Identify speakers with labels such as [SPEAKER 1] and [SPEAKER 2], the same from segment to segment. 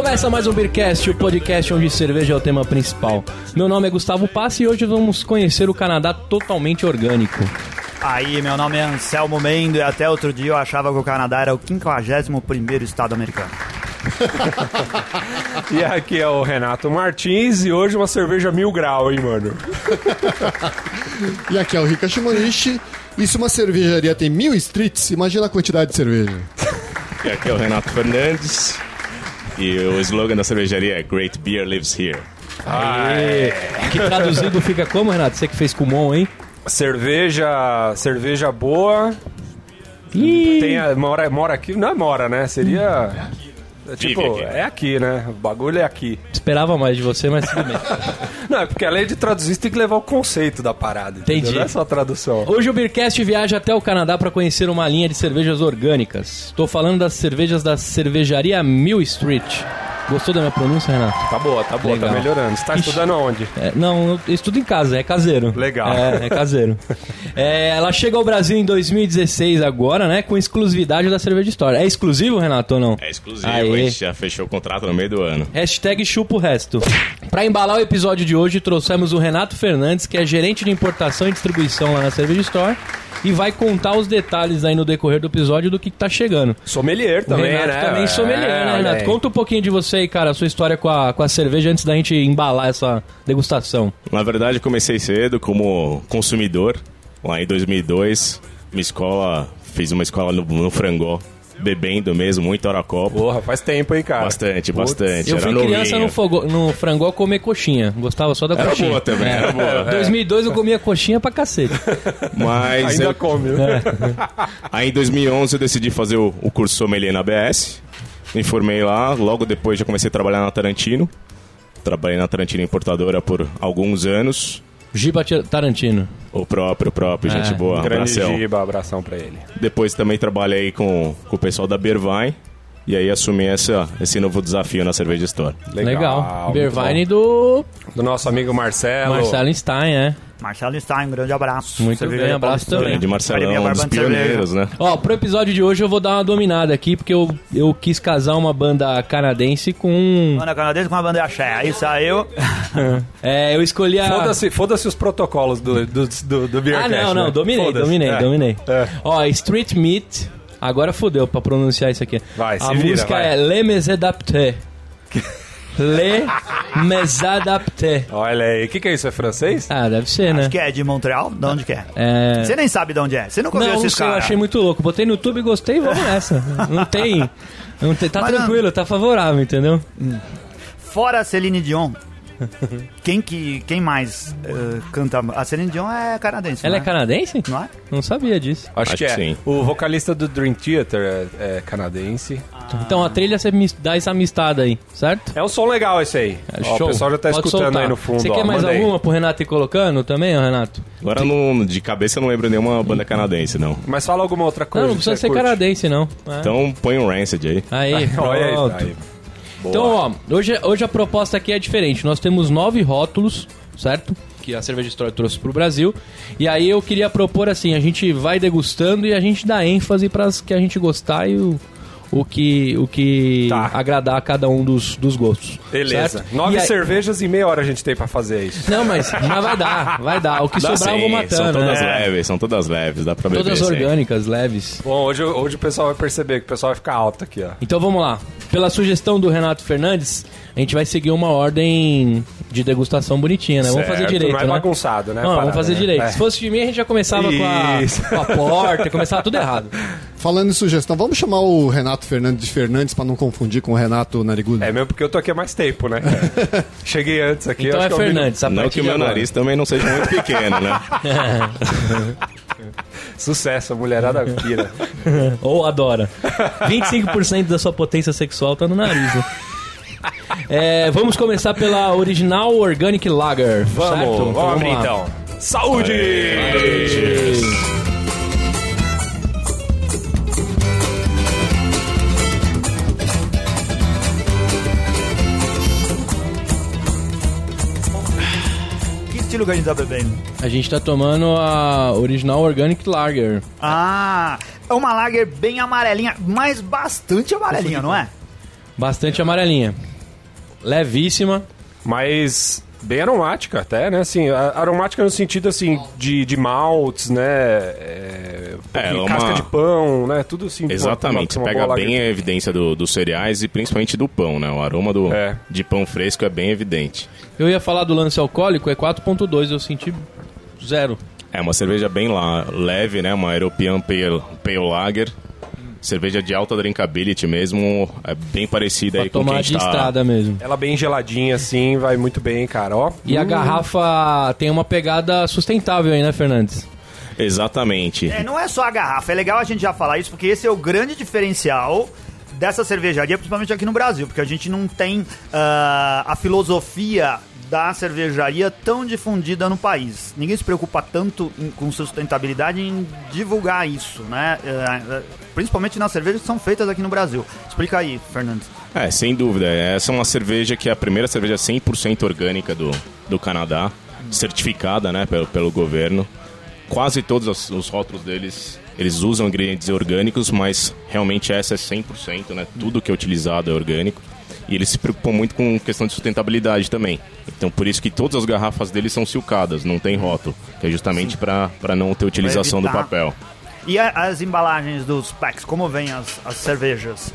[SPEAKER 1] Começa mais um Beercast, o podcast onde cerveja é o tema principal. Meu nome é Gustavo Passi e hoje vamos conhecer o Canadá totalmente orgânico.
[SPEAKER 2] Aí, meu nome é Anselmo Mendo e até outro dia eu achava que o Canadá era o 51º estado americano.
[SPEAKER 3] E aqui é o Renato Martins e hoje uma cerveja mil grau, hein, mano?
[SPEAKER 4] E aqui é o Rika Shimonishi. E se uma cervejaria tem mil streets, imagina a quantidade de cerveja.
[SPEAKER 5] E aqui é o Renato Fernandes. E o slogan da cervejaria é Great Beer Lives Here.
[SPEAKER 1] Aê. Que traduzido fica como, Renato? Você que fez Kumon, hein?
[SPEAKER 3] Cerveja, cerveja boa.
[SPEAKER 1] Ih,
[SPEAKER 3] Tem a, mora, mora aqui, não é mora, né? Seria é tipo,
[SPEAKER 5] aqui.
[SPEAKER 3] é aqui, né? O bagulho é aqui.
[SPEAKER 1] esperava mais de você, mas tudo bem.
[SPEAKER 3] Não, é porque além de traduzir, você tem que levar o conceito da parada. entendeu?
[SPEAKER 1] Entendi.
[SPEAKER 3] Não é só a tradução.
[SPEAKER 1] Hoje o Beercast viaja até o Canadá para conhecer uma linha de cervejas orgânicas. Estou falando das cervejas da cervejaria Mill Street. Gostou da minha pronúncia, Renato?
[SPEAKER 3] Tá boa, tá boa,
[SPEAKER 1] Legal.
[SPEAKER 3] tá melhorando. Você tá
[SPEAKER 1] Ixi.
[SPEAKER 3] estudando onde?
[SPEAKER 1] É, não, eu estudo em casa, é caseiro.
[SPEAKER 3] Legal.
[SPEAKER 1] É, é caseiro. É, ela chega ao Brasil em 2016 agora, né? Com exclusividade da Cerveja História. É exclusivo, Renato, ou não?
[SPEAKER 5] É exclusivo,
[SPEAKER 1] Aê.
[SPEAKER 5] a gente já fechou o contrato no meio do ano.
[SPEAKER 1] Hashtag chupa o resto. Pra embalar o episódio de hoje, trouxemos o Renato Fernandes, que é gerente de importação e distribuição lá na Cerveja Store, e vai contar os detalhes aí no decorrer do episódio do que, que tá chegando.
[SPEAKER 3] Sommelier
[SPEAKER 1] O
[SPEAKER 3] também,
[SPEAKER 1] Renato
[SPEAKER 3] né?
[SPEAKER 1] também sommelier, né,
[SPEAKER 3] olha
[SPEAKER 1] Renato?
[SPEAKER 3] aí.
[SPEAKER 1] Conta um pouquinho de você aí, cara, a sua história com a, com a cerveja antes da gente embalar essa degustação.
[SPEAKER 5] Na verdade, eu comecei cedo como consumidor. Lá em 2002, minha escola, fiz uma escola no, no Frangó, bebendo mesmo, muito hora copo.
[SPEAKER 3] Porra, faz tempo, hein, cara?
[SPEAKER 5] Bastante, bastante.
[SPEAKER 1] Eu
[SPEAKER 5] era
[SPEAKER 1] fui criança
[SPEAKER 5] novinho.
[SPEAKER 1] no, fogo, no frangó comer coxinha. Gostava só da
[SPEAKER 5] Era
[SPEAKER 1] coxinha.
[SPEAKER 5] boa também, era boa.
[SPEAKER 1] 2002 eu comia coxinha pra cacete.
[SPEAKER 5] Mas
[SPEAKER 3] Ainda
[SPEAKER 5] eu-
[SPEAKER 3] come, né?
[SPEAKER 5] Aí em 2011 eu decidi fazer o, o curso sommelier na ABS. Me formei lá, logo depois já comecei a trabalhar na Tarantino. Trabalhei na Tarantino Importadora por alguns anos.
[SPEAKER 1] Giba Tarantino.
[SPEAKER 5] O próprio, o próprio, gente
[SPEAKER 1] É,
[SPEAKER 5] boa,
[SPEAKER 3] Grande
[SPEAKER 5] abração.
[SPEAKER 3] Giba, abração pra ele.
[SPEAKER 5] Depois também trabalhei com, com o pessoal da Bervine. E aí assumi essa, esse novo desafio na Cerveja Store.
[SPEAKER 1] Legal.
[SPEAKER 3] muito
[SPEAKER 1] Bervine do
[SPEAKER 3] Do nosso amigo Marcelo.
[SPEAKER 1] Marcelo Stein, é.
[SPEAKER 2] Marcelo Stein, um grande abraço.
[SPEAKER 1] Muito
[SPEAKER 2] Cervejaria
[SPEAKER 1] bem, abraço também.
[SPEAKER 5] De Marcelão, um dos
[SPEAKER 2] Barbante Cerveja.
[SPEAKER 5] pioneiros, né?
[SPEAKER 1] Ó, pro episódio de hoje eu vou dar uma dominada aqui, porque eu, eu quis casar uma banda canadense com.
[SPEAKER 2] Banda canadense com uma banda axé. Aí saiu.
[SPEAKER 1] É, eu escolhi a.
[SPEAKER 3] Foda-se foda os protocolos do, do, do, do
[SPEAKER 1] Ah,
[SPEAKER 3] Beercast,
[SPEAKER 1] não, não,
[SPEAKER 3] né?
[SPEAKER 1] dominei, dominei,
[SPEAKER 3] É.
[SPEAKER 1] dominei.
[SPEAKER 3] É.
[SPEAKER 1] Ó, Street Meat. Agora fodeu pra pronunciar isso aqui.
[SPEAKER 3] Vai,
[SPEAKER 1] A
[SPEAKER 3] se vira,
[SPEAKER 1] música
[SPEAKER 3] vai.
[SPEAKER 1] é Le Mes Adapté. Le Mes Adapté.
[SPEAKER 3] Olha aí, o que, que é isso? É francês?
[SPEAKER 1] Ah, deve ser, né?
[SPEAKER 2] Acho que é de Montreal. De onde que é?
[SPEAKER 1] É.
[SPEAKER 2] Você nem sabe de onde é. Você nunca
[SPEAKER 1] Não,
[SPEAKER 2] esses
[SPEAKER 1] sei, eu
[SPEAKER 2] caras.
[SPEAKER 1] achei muito louco. Botei no YouTube, gostei e vamos nessa. Não tem. Não tem tá
[SPEAKER 2] Mas não-
[SPEAKER 1] tranquilo, tá favorável, entendeu?
[SPEAKER 2] Fora a Celine Dion. quem, que, quem mais eh, canta? A Celine Dion é canadense.
[SPEAKER 1] Ela
[SPEAKER 2] não
[SPEAKER 1] é canadense?
[SPEAKER 2] Não é?
[SPEAKER 1] Não sabia disso.
[SPEAKER 3] Acho,
[SPEAKER 5] Acho
[SPEAKER 3] que é.
[SPEAKER 5] sim.
[SPEAKER 3] O vocalista do Dream Theater é, é canadense.
[SPEAKER 1] Então a trilha você dá essa mistada aí, certo?
[SPEAKER 3] É um som legal esse aí.
[SPEAKER 1] É,
[SPEAKER 3] Ó, o pessoal já tá
[SPEAKER 1] Pode
[SPEAKER 3] escutando
[SPEAKER 1] soltar.
[SPEAKER 3] aí no fundo.
[SPEAKER 1] Você
[SPEAKER 3] ó.
[SPEAKER 1] quer mais
[SPEAKER 3] Manda aí.
[SPEAKER 1] alguma pro Renato ir colocando também, ó, Renato?
[SPEAKER 5] Agora, não, de cabeça, eu não lembro nenhuma banda canadense, não.
[SPEAKER 3] Mas fala alguma outra coisa.
[SPEAKER 1] Não, não precisa ser
[SPEAKER 3] curte.
[SPEAKER 1] canadense, não. É.
[SPEAKER 5] Então põe um Rancid aí.
[SPEAKER 1] Aí,
[SPEAKER 3] Olha aí,
[SPEAKER 1] pronto.
[SPEAKER 3] aí. Boa.
[SPEAKER 1] Então, ó, hoje, hoje a proposta aqui é diferente. Nós temos nove rótulos, certo? Que a Cerveja História trouxe pro Brasil. E aí eu queria propor assim: a gente vai degustando e a gente dá ênfase para as que a gente gostar e o, o que, o que
[SPEAKER 3] Tá.
[SPEAKER 1] agradar a cada um dos, dos gostos.
[SPEAKER 3] Beleza.
[SPEAKER 1] certo?
[SPEAKER 3] Nove
[SPEAKER 1] E aí-
[SPEAKER 3] cervejas e meia hora a gente tem pra fazer isso.
[SPEAKER 1] Não, mas, mas vai dar, vai dar. O que
[SPEAKER 5] Dá
[SPEAKER 1] sobrar eu vou
[SPEAKER 5] sim,
[SPEAKER 1] matando.
[SPEAKER 5] São todas
[SPEAKER 1] né?
[SPEAKER 5] leves, são todas leves, dá pra beber
[SPEAKER 1] Todas
[SPEAKER 5] sim.
[SPEAKER 1] orgânicas, leves.
[SPEAKER 3] Bom, hoje, hoje o pessoal vai perceber que o pessoal vai ficar alto aqui, ó.
[SPEAKER 1] Então vamos lá. Pela sugestão do Renato Fernandes, a gente vai seguir uma ordem de degustação bonitinha, né? Vamos fazer
[SPEAKER 3] Certo,
[SPEAKER 1] direito,
[SPEAKER 3] Não é
[SPEAKER 1] né?
[SPEAKER 3] bagunçado, né?
[SPEAKER 1] Não, vamos
[SPEAKER 3] Parada,
[SPEAKER 1] fazer
[SPEAKER 3] né?
[SPEAKER 1] direito.
[SPEAKER 3] É.
[SPEAKER 1] Se fosse de mim, a gente já começava com a, com a porta, começava tudo errado.
[SPEAKER 4] Falando em sugestão, vamos chamar o Renato Fernandes de Fernandes pra não confundir com o Renato Narigudo.
[SPEAKER 3] É mesmo porque eu tô aqui há mais tempo, né? Cheguei antes aqui.
[SPEAKER 1] Então
[SPEAKER 3] acho
[SPEAKER 1] é
[SPEAKER 3] que vi-
[SPEAKER 1] Fernandes. a
[SPEAKER 5] Não que o meu
[SPEAKER 1] agora.
[SPEAKER 5] nariz também não seja muito pequeno, né?
[SPEAKER 3] Sucesso, a mulherada pira.
[SPEAKER 1] Ou adora. 25% da sua potência sexual tá no nariz, né? É, vamos começar pela original Organic Lager.
[SPEAKER 3] Vamos,
[SPEAKER 1] certo?
[SPEAKER 3] vamos abrir
[SPEAKER 1] lá.
[SPEAKER 3] então. Saúde!
[SPEAKER 2] Que estilo que a gente tá bebendo?
[SPEAKER 1] A gente tá tomando a original Organic Lager.
[SPEAKER 2] Ah, é uma lager bem amarelinha, mas bastante amarelinha, não é?
[SPEAKER 1] Bastante amarelinha. Levíssima.
[SPEAKER 3] Mas bem aromática até, né? Assim, aromática no sentido, assim, de, de maltes, né? É,
[SPEAKER 5] É, uma-
[SPEAKER 3] casca de pão, né? Tudo assim.
[SPEAKER 5] Exatamente,
[SPEAKER 3] uma- uma
[SPEAKER 5] você pega bem a evidência do- dos cereais e principalmente do pão, né? O aroma do,
[SPEAKER 3] É.
[SPEAKER 5] de pão fresco é bem evidente.
[SPEAKER 1] Eu ia falar do lance alcoólico, é 4.2, eu senti zero.
[SPEAKER 5] É uma cerveja bem lá, leve, né? Uma European Pale, Pale Lager. Cerveja de alta drinkability mesmo, é bem parecida
[SPEAKER 1] Pra
[SPEAKER 5] aí com o que a
[SPEAKER 1] tomar
[SPEAKER 5] gente
[SPEAKER 1] de
[SPEAKER 5] tá...
[SPEAKER 1] estrada mesmo.
[SPEAKER 3] Ela bem geladinha, assim, vai muito bem, cara. Ó.
[SPEAKER 1] E a garrafa tem uma pegada sustentável aí, né, Fernandes?
[SPEAKER 5] Exatamente.
[SPEAKER 2] É, não é só a garrafa, é legal a gente já falar isso, porque esse é o grande diferencial dessa cervejaria, principalmente aqui no Brasil, porque a gente não tem ah, a filosofia da cervejaria tão difundida no país. Ninguém se preocupa tanto em- com sustentabilidade em divulgar isso, né? Eh, eh, principalmente nas cervejas que são feitas aqui no Brasil. Explica aí, Fernandes.
[SPEAKER 5] É, sem dúvida. Essa é uma cerveja que é a primeira cerveja 100% orgânica do, do Canadá, certificada né, pelo, pelo governo. Quase todos os, os rótulos deles, eles usam ingredientes orgânicos, mas realmente essa é 100%, né? Tudo que é utilizado é orgânico. E eles se preocupam muito com questão de sustentabilidade também. Então, por isso que todas as garrafas deles são silcadas, não tem rótulo, que é justamente para não ter utilização do papel.
[SPEAKER 2] E a- as embalagens dos packs, como vêm as, as cervejas?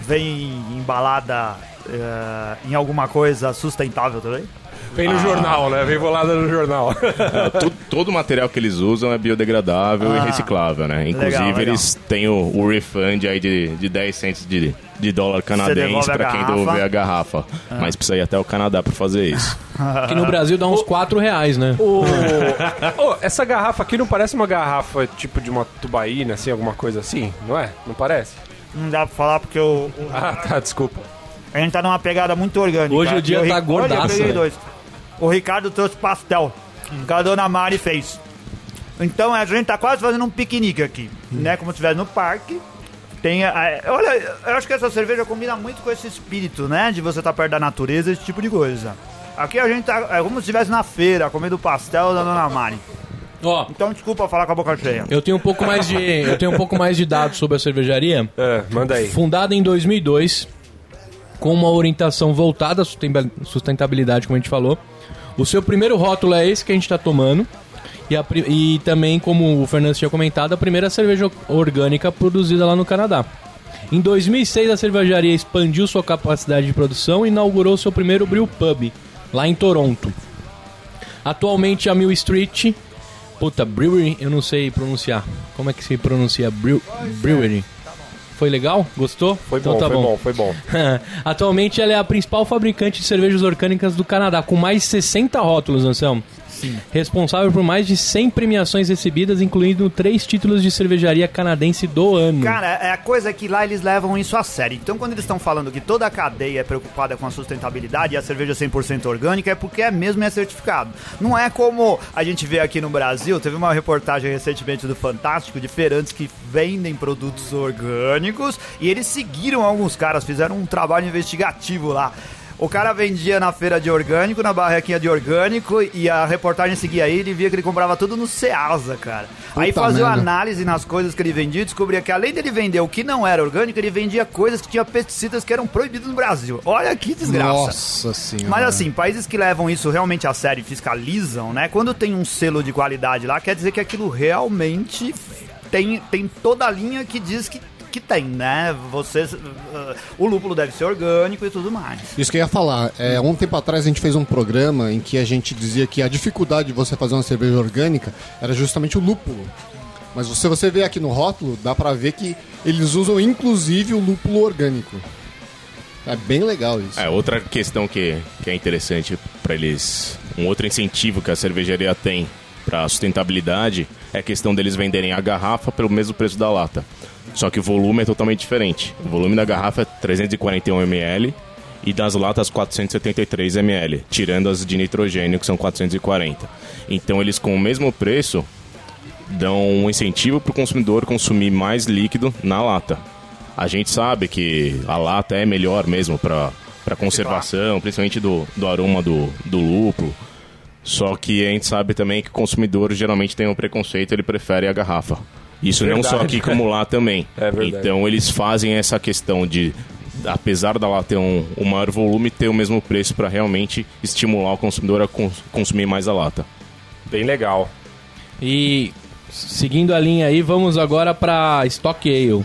[SPEAKER 2] Vem embalada eh, em alguma coisa sustentável também?
[SPEAKER 3] Vem no jornal, né? Vem volada no jornal.
[SPEAKER 5] É, todo o material que eles usam é biodegradável
[SPEAKER 2] Ah,
[SPEAKER 5] e reciclável, né? Inclusive,
[SPEAKER 2] legal, legal.
[SPEAKER 5] eles têm o, o refund aí de, de 10 centos de, de dólar canadense para quem.
[SPEAKER 2] Ah.
[SPEAKER 5] devolver a garrafa. Mas precisa ir até o Canadá para fazer isso.
[SPEAKER 1] Que no Brasil dá uns 4 reais, né?
[SPEAKER 3] O... Ô, essa garrafa aqui não parece uma garrafa tipo de uma tubaína, assim, alguma coisa assim? Não é? Não parece?
[SPEAKER 2] Não dá pra falar porque o-
[SPEAKER 3] Ah, tá, desculpa.
[SPEAKER 2] a gente tá numa pegada muito orgânica.
[SPEAKER 1] Hoje o dia
[SPEAKER 2] E
[SPEAKER 1] tá
[SPEAKER 2] Ri- Olha, eu
[SPEAKER 1] gordaço,
[SPEAKER 2] peguei
[SPEAKER 1] né?
[SPEAKER 2] dois. O Ricardo trouxe pastel, que a dona Mari fez. Então a gente tá quase fazendo um piquenique aqui, né? Como se estivesse no parque. Tem, olha, eu acho que essa cerveja combina muito com esse espírito, né? De você estar perto da natureza, esse tipo de coisa. Aqui a gente tá é como se estivesse na feira, comendo pastel da dona Mari.
[SPEAKER 1] Ó,
[SPEAKER 2] Então desculpa falar com a boca cheia.
[SPEAKER 1] eu tenho um pouco mais de, eu tenho um pouco mais de dados sobre a cervejaria.
[SPEAKER 3] É, manda aí.
[SPEAKER 1] Fundada em 2002, com uma orientação voltada à susten- sustentabilidade, como a gente falou. O seu primeiro rótulo é esse que a gente está tomando. E, a e também, como o Fernando tinha comentado, a primeira cerveja orgânica produzida lá no Canadá. Em 2006, a cervejaria expandiu sua capacidade de produção e inaugurou seu primeiro brew pub, lá em Toronto. Atualmente, a Mill Street... Puta, Brewery, eu não sei pronunciar. Como é que se pronuncia? Brew, brewery. Foi legal? Gostou?
[SPEAKER 3] Foi
[SPEAKER 1] Então
[SPEAKER 3] bom,
[SPEAKER 1] tá
[SPEAKER 3] foi bom, foi bom.
[SPEAKER 1] Atualmente ela é a principal fabricante de cervejas orgânicas do Canadá, com mais de 60 rótulos, Anselmo. Sim. Responsável por mais de 100 premiações recebidas, incluindo três títulos de cervejaria canadense do ano.
[SPEAKER 2] Cara, é a coisa que lá eles levam isso a sério. Então, quando eles estão falando que toda a cadeia é preocupada com a sustentabilidade e a cerveja 100% orgânica, é porque é mesmo é certificado. Não é como a gente vê aqui no Brasil. Teve uma reportagem recentemente do Fantástico de feirantes que vendem produtos orgânicos e eles seguiram alguns caras, fizeram um trabalho investigativo lá. O cara vendia na feira de orgânico, na barraquinha de orgânico, e a reportagem seguia ele e via que ele comprava tudo no Ceasa, cara. Aí
[SPEAKER 4] Puta
[SPEAKER 2] fazia uma análise nas coisas que ele vendia e descobria que além dele vender o que não era orgânico, ele vendia coisas que tinham pesticidas que eram proibidos no Brasil. Olha que desgraça.
[SPEAKER 4] Nossa senhora.
[SPEAKER 2] Mas assim, países que levam isso realmente a sério e fiscalizam, né? Quando tem um selo de qualidade lá, quer dizer que aquilo realmente tem, tem toda a linha que diz que, que tem, né? Você, uh, o lúpulo deve ser orgânico e tudo mais.
[SPEAKER 4] Isso que eu ia falar. É, um tempo atrás a gente fez um programa em que a gente dizia que a dificuldade de você fazer uma cerveja orgânica era justamente o lúpulo. Mas se você vê aqui no rótulo, dá pra ver que eles usam inclusive o lúpulo orgânico. É bem legal isso.
[SPEAKER 5] É, outra questão que, que é interessante para eles, um outro incentivo que a cervejaria tem para sustentabilidade é a questão deles venderem a garrafa pelo mesmo preço da lata. Só que o volume é totalmente diferente. O volume da garrafa é 341 ml e das latas 473 ml, tirando as de nitrogênio que são 440. Então eles com o mesmo preço dão um incentivo para o consumidor consumir mais líquido na lata. A gente sabe que a lata é melhor mesmo para conservação, principalmente do, do aroma do, do lúpulo. Só que a gente sabe também que o consumidor geralmente tem um preconceito, ele prefere a garrafa. Isso não só
[SPEAKER 3] Verdade.
[SPEAKER 5] aqui como lá também.
[SPEAKER 3] É verdade.
[SPEAKER 5] Então eles fazem essa questão de apesar da lá ter um, um maior volume, ter o mesmo preço para realmente estimular o consumidor a cons- consumir mais a lata.
[SPEAKER 3] Bem legal.
[SPEAKER 1] E seguindo a linha aí, vamos agora pra Stock Ale.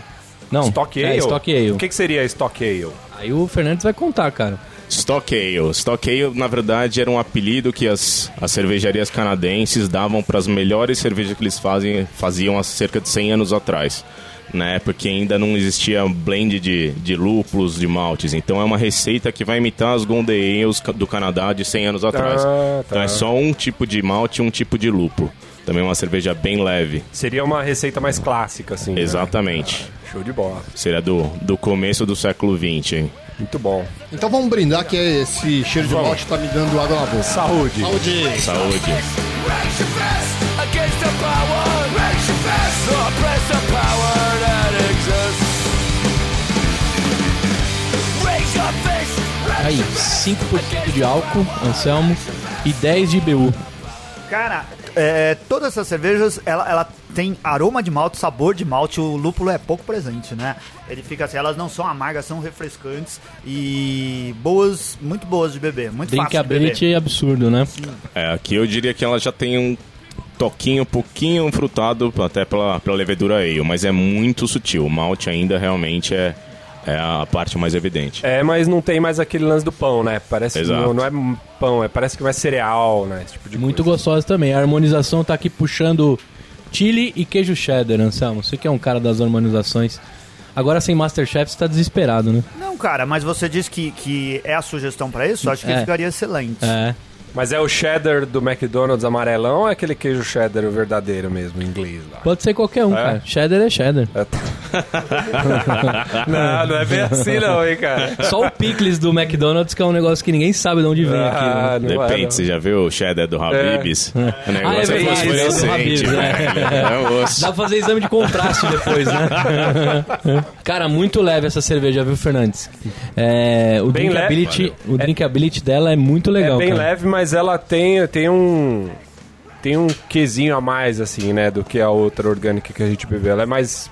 [SPEAKER 1] Não,
[SPEAKER 3] Stock Ale?
[SPEAKER 1] É, Stock Ale.
[SPEAKER 3] O que, que seria Stock Ale?
[SPEAKER 1] Aí o Fernandes vai contar, cara.
[SPEAKER 5] Stock Ale. Stock Ale, na verdade, era um apelido que as, as cervejarias canadenses davam para as melhores cervejas que eles fazem, faziam há cerca de 100 anos atrás. Né, porque ainda não existia blend de, de lúpulos, de maltes. Então é uma receita que vai imitar as Golden Ales do Canadá de 100 anos atrás.
[SPEAKER 3] tá.
[SPEAKER 5] Então é só um tipo de malte e um tipo de lúpulo. Também é uma cerveja bem leve.
[SPEAKER 3] Seria uma receita mais clássica, assim. né?
[SPEAKER 5] Exatamente.
[SPEAKER 3] Show de bola.
[SPEAKER 5] Seria do, do começo do século XX. hein?
[SPEAKER 3] Muito bom.
[SPEAKER 4] Então vamos brindar que esse cheiro de malte tá me dando água na boca.
[SPEAKER 3] Saúde.
[SPEAKER 4] Saúde!
[SPEAKER 5] Saúde.
[SPEAKER 1] Aí, 5% de álcool, Anselmo, e 10 de IBU.
[SPEAKER 2] Cara, é, todas essas cervejas, ela, ela tem aroma de malte, sabor de malte, o lúpulo é pouco presente, né? Ele fica assim, elas não são amargas, são refrescantes e boas, muito boas de beber, muito fácil de
[SPEAKER 1] Drinkability
[SPEAKER 2] beber.
[SPEAKER 1] é absurdo, né?
[SPEAKER 5] É, aqui eu diria que ela já tem um toquinho um pouquinho frutado até pela, pela levedura ale, mas é muito sutil. O malte ainda realmente é, é a parte mais evidente.
[SPEAKER 3] É, mas não tem mais aquele lance do pão, né? Parece não, não é pão, é, parece que vai cereal, né? Esse tipo de
[SPEAKER 1] Muito
[SPEAKER 3] coisa.
[SPEAKER 1] gostosa também. A harmonização tá aqui puxando chili e queijo cheddar, Anselmo. Você que é um cara das harmonizações. Agora sem Masterchef você tá desesperado, né?
[SPEAKER 2] Não, cara, mas você disse que, que é a sugestão pra isso? Acho que
[SPEAKER 1] É.
[SPEAKER 2] ficaria excelente.
[SPEAKER 1] É.
[SPEAKER 3] Mas é o cheddar do McDonald's amarelão ou é aquele queijo cheddar o verdadeiro mesmo, em inglês lá?
[SPEAKER 1] Pode ser qualquer um, cara. Cheddar é cheddar.
[SPEAKER 3] É, não, não é bem assim não, hein, cara.
[SPEAKER 1] Só o picles do McDonald's que é um negócio que ninguém sabe de onde vem aqui. né?
[SPEAKER 3] Ah, é,
[SPEAKER 5] Depende,
[SPEAKER 3] não.
[SPEAKER 5] você já viu o cheddar do Habib's? O
[SPEAKER 1] Ah, é
[SPEAKER 5] negócio é,
[SPEAKER 1] verdade, é do
[SPEAKER 5] fosforescente,
[SPEAKER 1] Habib's, né?
[SPEAKER 5] velho. É osso.
[SPEAKER 1] Dá pra fazer exame de contraste depois, né? Cara, muito leve essa cerveja, viu, Fernandes? É, o
[SPEAKER 3] Bem
[SPEAKER 1] drinkability,
[SPEAKER 5] leve,
[SPEAKER 1] o drinkability dela é muito legal,
[SPEAKER 3] é bem
[SPEAKER 1] cara.
[SPEAKER 3] leve, mas ela tem, tem um tem um quesinho a mais assim, né, do que a outra orgânica que a gente bebeu. Ela é mais,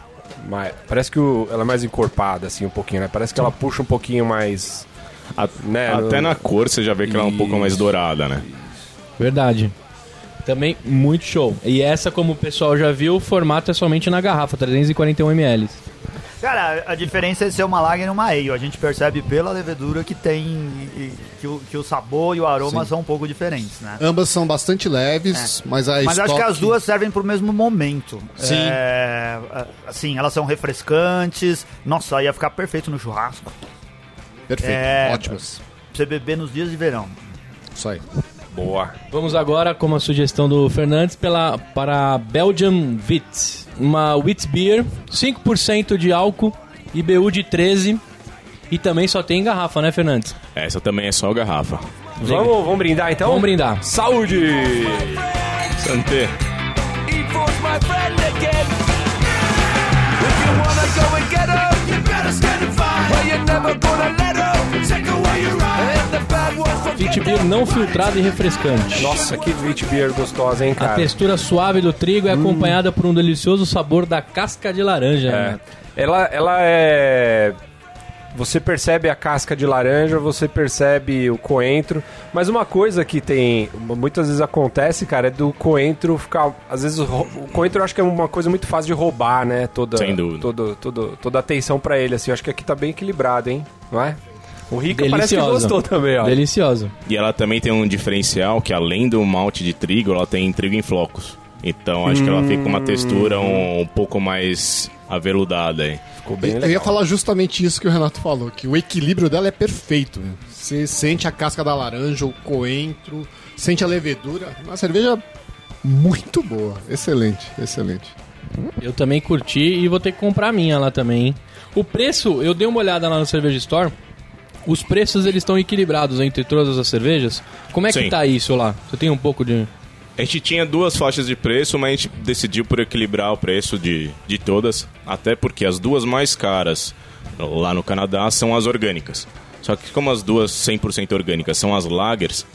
[SPEAKER 3] mais parece que o- ela é mais encorpada assim um pouquinho, né? Parece que ela puxa um pouquinho mais
[SPEAKER 5] A-
[SPEAKER 3] né,
[SPEAKER 5] Até
[SPEAKER 3] no-
[SPEAKER 5] na cor você já vê que ela é um pouco mais
[SPEAKER 3] Isso.
[SPEAKER 5] dourada, né?
[SPEAKER 1] Verdade. Também muito show. E essa, como o pessoal já viu, o formato é somente na garrafa, 341 ml.
[SPEAKER 2] Cara, a diferença é ser uma lager e uma ale. A gente percebe pela levedura que tem que o, que o sabor e o aroma são um pouco diferentes, né?
[SPEAKER 4] Ambas são bastante leves, mas a
[SPEAKER 2] Mas acho que as duas servem pro mesmo momento.
[SPEAKER 4] Sim.
[SPEAKER 2] É, assim, elas são refrescantes. Nossa, ia ficar perfeito no churrasco.
[SPEAKER 4] Perfeito,
[SPEAKER 2] É.
[SPEAKER 4] ótimas.
[SPEAKER 2] Pra você beber nos dias de verão.
[SPEAKER 4] Isso aí.
[SPEAKER 3] boa.
[SPEAKER 1] Vamos agora, como a sugestão do Fernandes, pela, para Belgian Wit. Uma Wit Beer, 5% de álcool, IBU de 13 e também só tem em garrafa, né, Fernandes?
[SPEAKER 5] Essa também é só garrafa.
[SPEAKER 3] Vamos, vamos brindar então?
[SPEAKER 1] Vamos brindar.
[SPEAKER 3] Saúde!
[SPEAKER 5] Santé.
[SPEAKER 6] Take away your.
[SPEAKER 1] Wit Beer não filtrada e refrescante.
[SPEAKER 3] Nossa, que wheat beer gostosa, hein,
[SPEAKER 1] A
[SPEAKER 3] cara?
[SPEAKER 1] textura suave do trigo é acompanhada por um delicioso sabor da casca de laranja.
[SPEAKER 3] É.
[SPEAKER 1] né?
[SPEAKER 3] Ela, ela é. Você percebe a casca de laranja, você percebe o coentro, mas uma coisa que tem muitas vezes acontece, cara, é do coentro ficar, às vezes o ro- o coentro eu acho que é uma coisa muito fácil de roubar, né? Toda
[SPEAKER 5] Sem dúvida.
[SPEAKER 3] todo, todo, toda a atenção pra ele assim. Eu acho que aqui tá bem equilibrado, hein? Não é? O Rica parece que gostou também, ó.
[SPEAKER 1] Deliciosa.
[SPEAKER 5] E ela também tem um diferencial que além do malte de trigo, ela tem trigo em flocos. Então acho que ela fica com uma textura um, um pouco mais aveludada aí.
[SPEAKER 3] Ficou bem
[SPEAKER 4] Eu
[SPEAKER 3] legal.
[SPEAKER 4] ia falar justamente isso que o Renato falou, que o equilíbrio dela é perfeito. Você sente a casca da laranja, o coentro, sente a levedura. Uma cerveja muito boa. Excelente, excelente.
[SPEAKER 1] Eu também curti e vou ter que comprar a minha lá também, hein? O preço, eu dei uma olhada lá no Cerveja Store. Os preços eles estão equilibrados entre todas as cervejas. Como é que
[SPEAKER 5] Sim.
[SPEAKER 1] tá isso lá? Você tem um pouco de.
[SPEAKER 5] A gente tinha duas faixas de preço, mas a gente decidiu por equilibrar o preço de, de todas, até porque as duas mais caras lá no Canadá são as orgânicas. Só que como as duas 100% orgânicas são as lagers,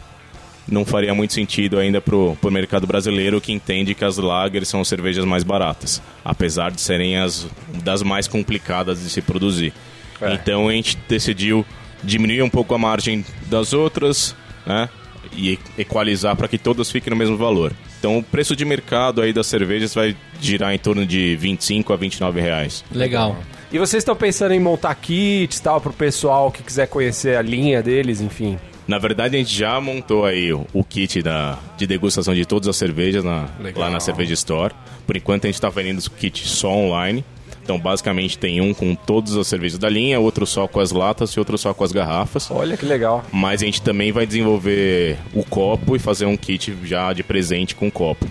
[SPEAKER 5] não faria muito sentido ainda pro, pro mercado brasileiro que entende que as lagers são cervejas mais baratas, apesar de serem as das mais complicadas de se produzir.
[SPEAKER 3] É.
[SPEAKER 5] Então a gente decidiu diminuir um pouco a margem das outras, né? E equalizar para que todas fiquem no mesmo valor. Então o preço de mercado aí das cervejas vai girar em torno de 25 a 29 reais.
[SPEAKER 1] Legal.
[SPEAKER 3] E vocês estão pensando em montar kits tal pro pessoal que quiser conhecer a linha deles, enfim.
[SPEAKER 5] Na verdade, a gente já montou aí o, o kit da, de degustação de todas as cervejas na- lá na Cerveja Store. Por enquanto, a gente está vendendo o kit só online. Então, basicamente, tem um com todas as cervejas da linha, outro só com as latas e outro só com as garrafas.
[SPEAKER 3] Olha que legal.
[SPEAKER 5] Mas a gente também vai desenvolver o copo e fazer um kit já de presente com copo.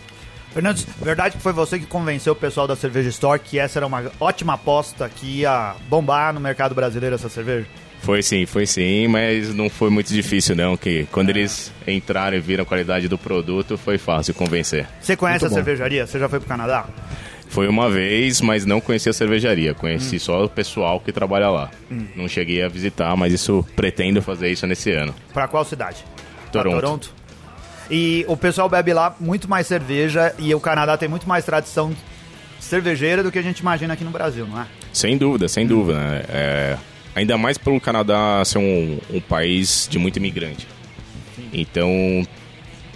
[SPEAKER 2] Fernandes, verdade que foi você que convenceu o pessoal da Cerveja Store que essa era uma ótima aposta que ia bombar no mercado brasileiro essa cerveja?
[SPEAKER 5] Foi sim, foi sim, mas não foi muito difícil não, que quando eles entraram e viram a qualidade do produto, foi fácil convencer.
[SPEAKER 2] Você conhece
[SPEAKER 4] Muito
[SPEAKER 2] a
[SPEAKER 4] bom.
[SPEAKER 2] cervejaria? Você já foi pro Canadá?
[SPEAKER 5] Foi uma vez, mas não conheci a cervejaria. Conheci só o pessoal que trabalha lá. Não cheguei a visitar, mas isso pretendo fazer isso nesse ano.
[SPEAKER 2] Pra qual cidade? Pra
[SPEAKER 5] Toronto.
[SPEAKER 2] Toronto. E o pessoal bebe lá muito mais cerveja e o Canadá tem muito mais tradição cervejeira do que a gente imagina aqui no Brasil, não é?
[SPEAKER 5] Sem dúvida, sem dúvida. né? É, ainda mais pelo Canadá ser um, um país de muito imigrante. Então,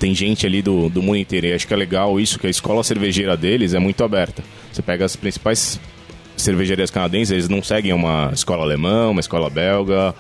[SPEAKER 5] tem gente ali do, do mundo inteiro. E acho que é legal isso, que a escola cervejeira deles é muito aberta. Você pega as principais cervejarias canadenses, eles não seguem uma escola alemã, uma escola belga,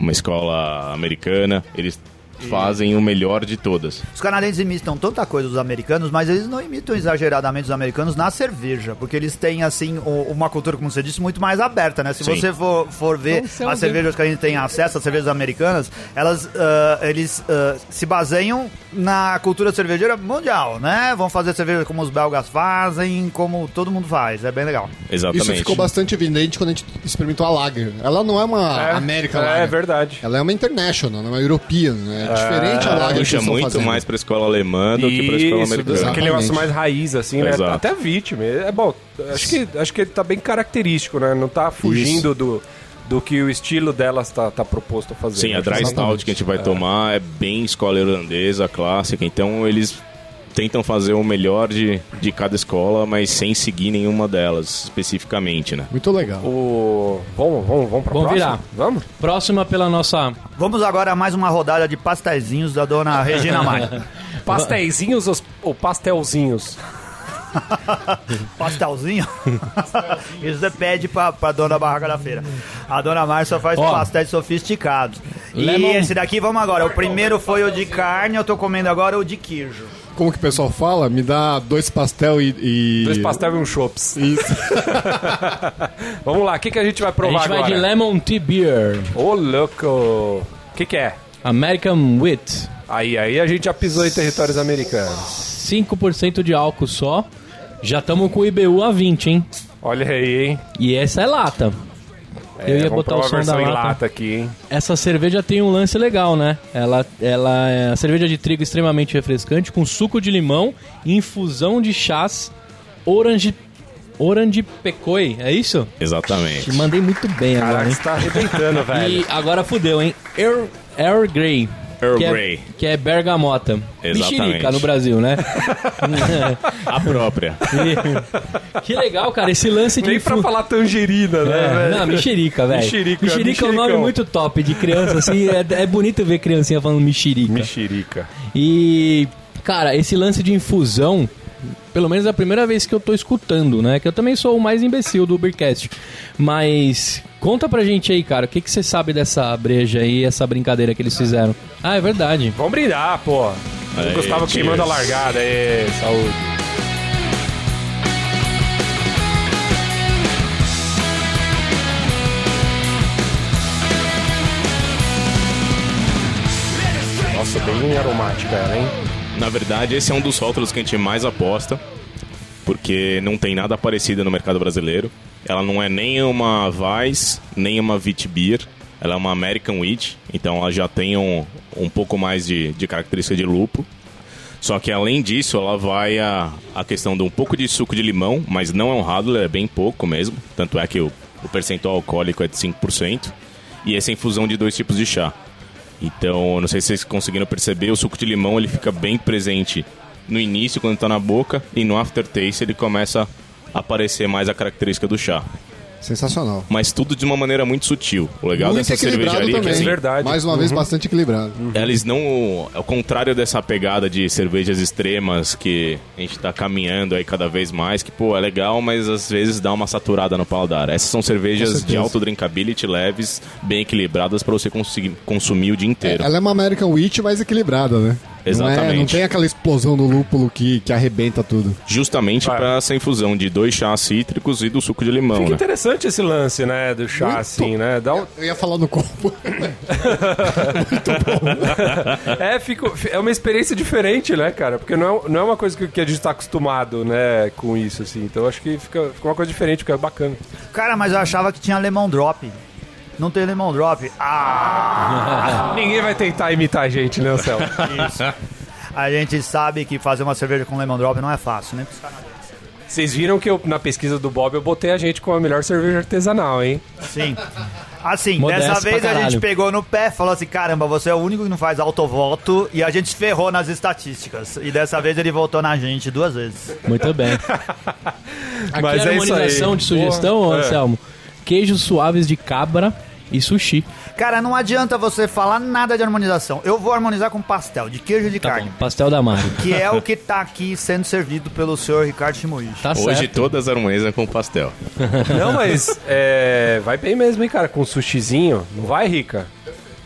[SPEAKER 5] uma escola americana. Eles fazem o melhor de todas.
[SPEAKER 2] Os canadenses imitam tanta coisa dos americanos, mas eles não imitam exageradamente os americanos na cerveja, porque eles têm, assim, o- uma cultura, como você disse, muito mais aberta, né? Se
[SPEAKER 5] Sim.
[SPEAKER 2] você for, for ver as cervejas que a gente tem acesso, as cervejas americanas, elas, ah, eles ah, se baseiam na cultura cervejeira mundial, né? Vão fazer cerveja como os belgas fazem, como todo mundo faz, é bem legal.
[SPEAKER 5] Exatamente.
[SPEAKER 4] Isso ficou bastante evidente quando a gente experimentou a Lager. Ela não é uma América
[SPEAKER 3] é,
[SPEAKER 4] Lager.
[SPEAKER 3] É verdade.
[SPEAKER 4] Ela é uma international, uma European. É diferente a Lager que
[SPEAKER 5] Puxa muito
[SPEAKER 4] fazendo.
[SPEAKER 5] mais pra escola alemã do que pra escola
[SPEAKER 3] Isso,
[SPEAKER 5] americana.
[SPEAKER 3] aquele negócio mais raiz, assim, né?
[SPEAKER 5] Exato.
[SPEAKER 3] Até vítima. É bom, acho que, acho que ele tá bem característico, né? Não tá fugindo do, do que o estilo delas tá, tá proposto a fazer.
[SPEAKER 5] Sim, a Dry
[SPEAKER 4] Exatamente.
[SPEAKER 5] Stout que a gente vai tomar é bem escola irlandesa, clássica, então eles tentam fazer o melhor de, de cada escola, mas sem seguir nenhuma delas especificamente, né?
[SPEAKER 4] Muito legal.
[SPEAKER 3] O... Vamos, vamos, vamos pra
[SPEAKER 1] Vamos
[SPEAKER 3] próxima?
[SPEAKER 1] virar.
[SPEAKER 3] Vamos?
[SPEAKER 1] Próxima pela nossa.
[SPEAKER 2] Vamos agora a mais uma rodada de pastéisinhos da dona Regina Maia.
[SPEAKER 3] Pastéisinhos ou- pastelzinhos?
[SPEAKER 2] Pastelzinho? Isso você pede pra, pra dona Barraca da Feira. A dona Márcia faz
[SPEAKER 1] Ó.
[SPEAKER 2] pastéis sofisticados. E
[SPEAKER 1] Lemon-
[SPEAKER 2] esse daqui, vamos agora. O primeiro foi o de carne, eu tô comendo agora o de queijo.
[SPEAKER 4] Como que o pessoal fala? Me dá dois pastel e... e...
[SPEAKER 3] Dois pastel e um chops.
[SPEAKER 4] Isso.
[SPEAKER 3] Vamos lá, o que, que a gente vai
[SPEAKER 1] A
[SPEAKER 3] provar
[SPEAKER 1] gente vai
[SPEAKER 3] agora?
[SPEAKER 1] de Lemon Tea Beer.
[SPEAKER 3] Ô, louco! O que, que é?
[SPEAKER 1] American Wit.
[SPEAKER 3] Aí, aí a gente já pisou em territórios americanos.
[SPEAKER 1] 5% de álcool só. Já estamos com o IBU a 20, hein?
[SPEAKER 3] Olha aí, hein?
[SPEAKER 1] E essa é lata. Eu
[SPEAKER 3] É,
[SPEAKER 1] ia
[SPEAKER 3] vamos
[SPEAKER 1] botar o som da lata.
[SPEAKER 3] lata aqui, hein?
[SPEAKER 1] Essa cerveja tem um lance legal, né? Ela, ela é a cerveja de trigo extremamente refrescante, com suco de limão e infusão de chás orange, orange pecoi, é isso?
[SPEAKER 5] Exatamente.
[SPEAKER 1] Te mandei muito bem agora,
[SPEAKER 3] Caraca,
[SPEAKER 1] hein?
[SPEAKER 3] você tá arrebentando, velho.
[SPEAKER 1] E agora fudeu, hein? Earl, Earl Grey.
[SPEAKER 5] Earl
[SPEAKER 1] que
[SPEAKER 5] Grey.
[SPEAKER 1] É, que é bergamota.
[SPEAKER 5] Exatamente.
[SPEAKER 1] Mexerica no Brasil, né?
[SPEAKER 5] A própria.
[SPEAKER 1] E- que legal, cara. Esse lance de...
[SPEAKER 3] Nem pra falar tangerina, né,
[SPEAKER 1] É, não, mexerica, velho.
[SPEAKER 3] Mexerica,
[SPEAKER 1] Mexerica é um nome muito top de criança, assim. É, é bonito ver criancinha falando mexerica.
[SPEAKER 3] Mexerica.
[SPEAKER 1] E, cara, esse lance de infusão, pelo menos é a primeira vez que eu tô escutando, né? Que eu também sou o mais imbecil do Ubercast. Mas conta pra gente aí, cara, o que, que você sabe dessa breja aí, essa brincadeira que eles fizeram? Ah, é verdade.
[SPEAKER 3] Vamos brindar, pô.
[SPEAKER 5] Aí,
[SPEAKER 3] O Gustavo
[SPEAKER 5] cheers.
[SPEAKER 3] queimando a largada. Aí, saúde. Nossa, bem aromática ela, hein?
[SPEAKER 5] Na verdade, esse é um dos rótulos que a gente mais aposta, porque não tem nada parecido no mercado brasileiro. Ela não é nem uma Weiss, nem uma Witbier. Ela é uma American Wheat, então ela já tem um, um pouco mais de, de característica de lupo. Só que além disso, ela vai a, a questão de um pouco de suco de limão, mas não é um radler, é bem pouco mesmo. Tanto é que o, o percentual alcoólico é de 5%. E essa infusão de dois tipos de chá. Então, não sei se vocês conseguiram perceber, o suco de limão ele fica bem presente no início, quando está na boca, e no aftertaste ele começa a aparecer mais a característica do chá.
[SPEAKER 4] Sensacional.
[SPEAKER 5] mas tudo de uma maneira muito sutil. O legal
[SPEAKER 4] Muito
[SPEAKER 5] dessa cervejaria é que
[SPEAKER 4] também.
[SPEAKER 5] assim,
[SPEAKER 3] verdade.
[SPEAKER 4] Mais uma vez, bastante equilibrado.
[SPEAKER 5] eles não. Ao contrário dessa pegada de cervejas extremas que a gente tá caminhando aí cada vez mais, que, pô, é legal, mas às vezes dá uma saturada no paladar. Essas são cervejas de alto drinkability, leves, bem equilibradas pra você conseguir consumir o dia inteiro.
[SPEAKER 4] Ela é uma American Wheat mais equilibrada, né? Não, é,
[SPEAKER 5] Exatamente.
[SPEAKER 4] não tem aquela explosão do lúpulo que, que arrebenta tudo.
[SPEAKER 5] Justamente
[SPEAKER 3] Vai.
[SPEAKER 5] pra essa infusão de dois chás cítricos e do suco de limão,
[SPEAKER 3] Fica
[SPEAKER 5] né?
[SPEAKER 3] interessante esse lance, né, do chá,
[SPEAKER 4] Muito.
[SPEAKER 3] assim, né? Dá um...
[SPEAKER 4] Eu ia falar no copo.
[SPEAKER 3] É, fica, é uma experiência diferente, né, cara? Porque não é, não é uma coisa que, que a gente tá acostumado, né, com isso, assim. Então acho que fica, fica uma coisa diferente, fica bacana.
[SPEAKER 2] Cara, mas eu achava que tinha lemon drop. Não tem lemon drop. Ah,
[SPEAKER 3] Ninguém vai tentar imitar a gente, né, Céu?
[SPEAKER 2] isso. A gente sabe que fazer uma cerveja com lemon drop não é fácil, né?
[SPEAKER 3] Vocês viram que eu, na pesquisa do Bob eu botei a gente com a melhor cerveja artesanal, hein?
[SPEAKER 2] Sim. Assim,
[SPEAKER 1] Modesto
[SPEAKER 2] dessa vez a gente pegou no pé, falou assim: caramba, você é o único que não faz autovoto e a gente ferrou nas estatísticas. E dessa vez ele votou na gente duas vezes.
[SPEAKER 1] Muito bem. Aqui
[SPEAKER 3] Mas
[SPEAKER 1] a
[SPEAKER 3] é isso
[SPEAKER 1] harmonização
[SPEAKER 3] aí.
[SPEAKER 1] de sugestão,
[SPEAKER 3] Porra,
[SPEAKER 1] ô,
[SPEAKER 3] é.
[SPEAKER 1] Anselmo. Queijos suaves de cabra e sushi.
[SPEAKER 2] Cara, não adianta você falar nada de harmonização. Eu vou harmonizar com pastel, de queijo e de
[SPEAKER 1] Tá
[SPEAKER 2] carne.
[SPEAKER 1] bom, pastel da Mari.
[SPEAKER 2] Que é o que tá aqui sendo servido pelo senhor Ricardo Shimoishi.
[SPEAKER 1] Tá
[SPEAKER 5] Hoje
[SPEAKER 1] certo.
[SPEAKER 5] todas harmonizam com pastel.
[SPEAKER 3] Não, mas é, vai bem mesmo, hein, cara? Com um sushizinho. Não vai, Rica?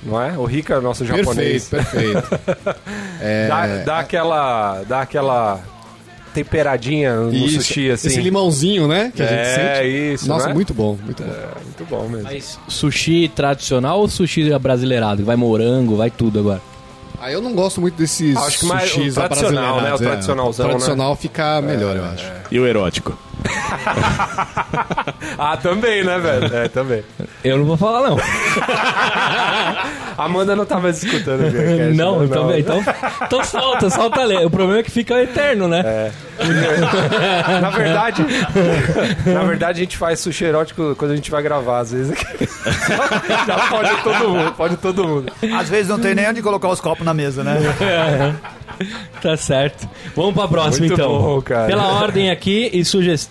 [SPEAKER 3] Não é? O Rica, nosso japonês.
[SPEAKER 4] perfeito, perfeito. É,
[SPEAKER 3] Dá, dá aquela. Dá aquela temperadinha no
[SPEAKER 4] isso,
[SPEAKER 3] sushi, assim.
[SPEAKER 4] Esse limãozinho, né? Que a gente
[SPEAKER 3] É,
[SPEAKER 4] sente.
[SPEAKER 3] isso,
[SPEAKER 4] Nossa,
[SPEAKER 3] né?
[SPEAKER 4] muito bom, muito bom.
[SPEAKER 3] É, muito bom mesmo.
[SPEAKER 1] Mas sushi tradicional ou sushi brasileirado? Vai morango, vai tudo agora.
[SPEAKER 4] Ah, eu não gosto muito desses
[SPEAKER 3] Acho que mais o
[SPEAKER 4] sushis
[SPEAKER 3] tradicional, né? O
[SPEAKER 4] é.
[SPEAKER 3] tradicionalzão,
[SPEAKER 4] O tradicional fica melhor, eu acho.
[SPEAKER 5] E o erótico?
[SPEAKER 3] Ah, também, né, velho? É, também.
[SPEAKER 1] Eu não vou falar, não.
[SPEAKER 3] A Amanda não tava escutando o Beercast,
[SPEAKER 1] não,
[SPEAKER 3] né?
[SPEAKER 1] então, então, então solta, solta a lei. O problema é que fica eterno, né?
[SPEAKER 3] Na verdade, na verdade a gente faz sushi erótico quando a gente vai gravar, às vezes. Já pode todo mundo, pode todo mundo.
[SPEAKER 2] Às vezes não tem nem onde colocar os copos na mesa, né?
[SPEAKER 1] Tá certo. Vamos pra próxima,
[SPEAKER 3] Muito
[SPEAKER 1] então.
[SPEAKER 3] bom, cara.
[SPEAKER 1] Pela ordem aqui e sugestão.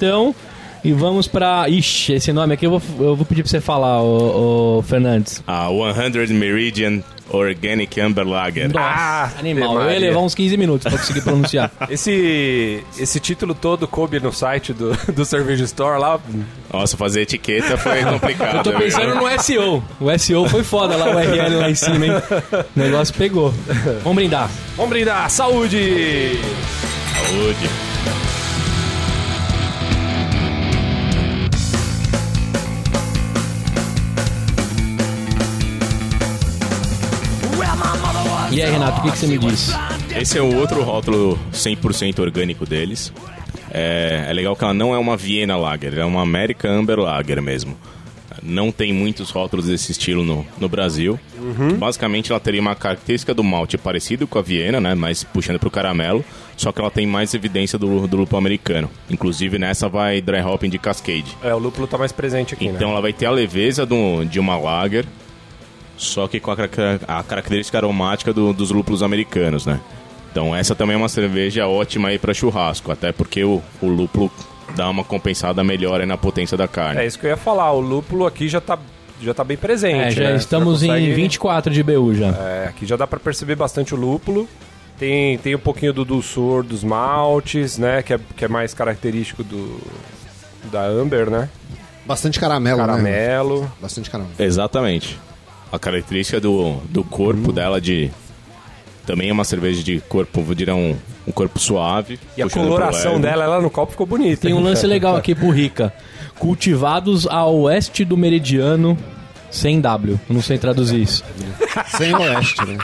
[SPEAKER 1] E vamos pra. Ixi, esse nome aqui eu vou, eu vou pedir pra você falar, ô, ô, Fernandes.
[SPEAKER 5] A 100 Meridian Organic Amber Lager.
[SPEAKER 1] Nossa,
[SPEAKER 3] Ah,
[SPEAKER 1] animal. Eu ia levar uns 15 minutos pra conseguir pronunciar.
[SPEAKER 3] Esse, esse título todo coube no site do, do Cerveja Store lá.
[SPEAKER 5] Nossa, fazer etiqueta foi complicado.
[SPEAKER 1] Eu tô pensando no SEO. O SEO foi foda lá, o URL lá em cima, hein? O negócio pegou. Vamos brindar.
[SPEAKER 3] Vamos brindar, saúde!
[SPEAKER 5] Saúde.
[SPEAKER 1] E aí, Renato, o que, que você me diz?
[SPEAKER 5] Esse é o outro rótulo 100% orgânico deles. É, é legal que ela não é uma Viena Lager, ela é uma American Amber Lager mesmo. Não tem muitos rótulos desse estilo no, no Brasil. Basicamente, ela teria uma característica do malte parecido com a Viena, né? Mas puxando pro caramelo. Só que ela tem mais evidência do, do lúpulo americano. Inclusive, nessa vai dry hopping de Cascade.
[SPEAKER 3] É, o lúpulo tá mais presente aqui,
[SPEAKER 5] Então
[SPEAKER 3] né?
[SPEAKER 5] ela vai ter a leveza do- de uma lager, só que com a, a característica aromática do- dos lúpulos americanos, né? Então essa também é uma cerveja ótima aí para churrasco, até porque o, o lúpulo dá uma compensada melhor aí na potência da carne.
[SPEAKER 3] É isso que eu ia falar, o lúpulo aqui já tá, já tá bem presente.
[SPEAKER 1] É, já
[SPEAKER 3] né?
[SPEAKER 1] estamos
[SPEAKER 3] Você consegue-
[SPEAKER 1] em 24 de BU já.
[SPEAKER 3] É, aqui já dá pra perceber bastante o lúpulo. Tem, tem um pouquinho do dulçor dos maltes, né? Que é, que é mais característico do da Amber, né?
[SPEAKER 4] Bastante caramelo, né?
[SPEAKER 3] Caramelo.
[SPEAKER 4] Bastante caramelo.
[SPEAKER 5] Exatamente. A característica do, do corpo
[SPEAKER 3] Uhum.
[SPEAKER 5] dela de também é uma cerveja de corpo, vou dizer um, um corpo suave.
[SPEAKER 3] E a coloração dela lá no copo ficou bonita.
[SPEAKER 1] Tem um
[SPEAKER 3] hein?
[SPEAKER 1] lance legal aqui pro Rica. Cultivados a oeste do meridiano, sem W. Eu não sei traduzir isso.
[SPEAKER 4] Sem oeste, né?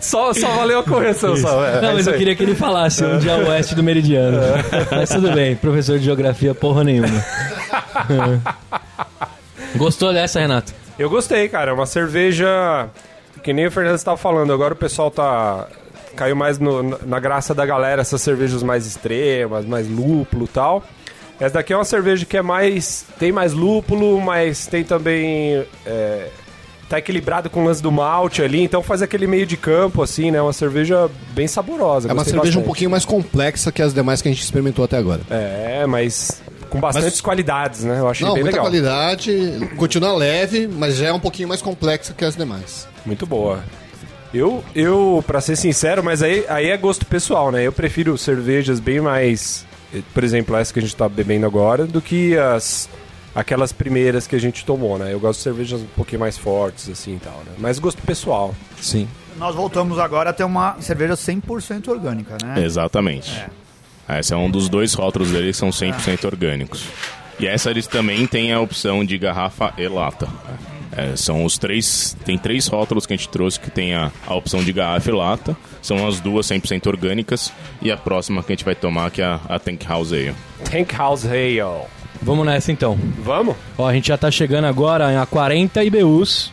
[SPEAKER 3] Só, só valeu a correção, só. É,
[SPEAKER 1] Não,
[SPEAKER 3] é
[SPEAKER 1] mas eu queria que ele falasse onde é o oeste do meridiano. Mas tudo bem, professor de geografia porra nenhuma. Gostou dessa, Renato?
[SPEAKER 3] Eu gostei, cara. É uma cerveja que nem o Fernando estava falando. Agora o pessoal tá caiu mais no- na- graça da galera essas cervejas mais extremas, mais lúpulo e tal. Essa daqui é uma cerveja que é mais tem mais lúpulo, mas tem também é, tá equilibrado com o lance do malte ali, então faz aquele meio de campo assim, né? Uma cerveja bem saborosa.
[SPEAKER 4] É uma cerveja um
[SPEAKER 3] bastante.
[SPEAKER 4] pouquinho mais complexa que as demais que a gente experimentou até agora.
[SPEAKER 3] É, mas com bastantes qualidades, né? Eu achei
[SPEAKER 4] Não,
[SPEAKER 3] bem
[SPEAKER 4] muita
[SPEAKER 3] legal.
[SPEAKER 4] qualidade, continua leve, mas já é um pouquinho mais complexa que as demais.
[SPEAKER 3] Muito boa. Eu, eu para ser sincero, mas aí, aí é gosto pessoal, né? Eu prefiro cervejas bem mais, por exemplo, essa que a gente tá bebendo agora, do que as aquelas primeiras que a gente tomou, né? Eu gosto de cervejas um pouquinho mais fortes, assim e tal, né? Mas gosto pessoal.
[SPEAKER 1] Sim.
[SPEAKER 2] Nós voltamos agora a ter uma cerveja 100% orgânica, né?
[SPEAKER 5] Exatamente. Esse é um dos dois rótulos dele que são 100% orgânicos. E essa eles também têm a opção de garrafa e lata. É, são os três. Tem três rótulos que a gente trouxe que tem a, a opção de garrafa e lata. São as duas 100% orgânicas. E a próxima que a gente vai tomar, que é a, a Tank House Ale.
[SPEAKER 3] Tank House Ale.
[SPEAKER 1] Vamos nessa então.
[SPEAKER 3] Vamos?
[SPEAKER 1] Ó, a gente já tá chegando agora a 40 IBUs.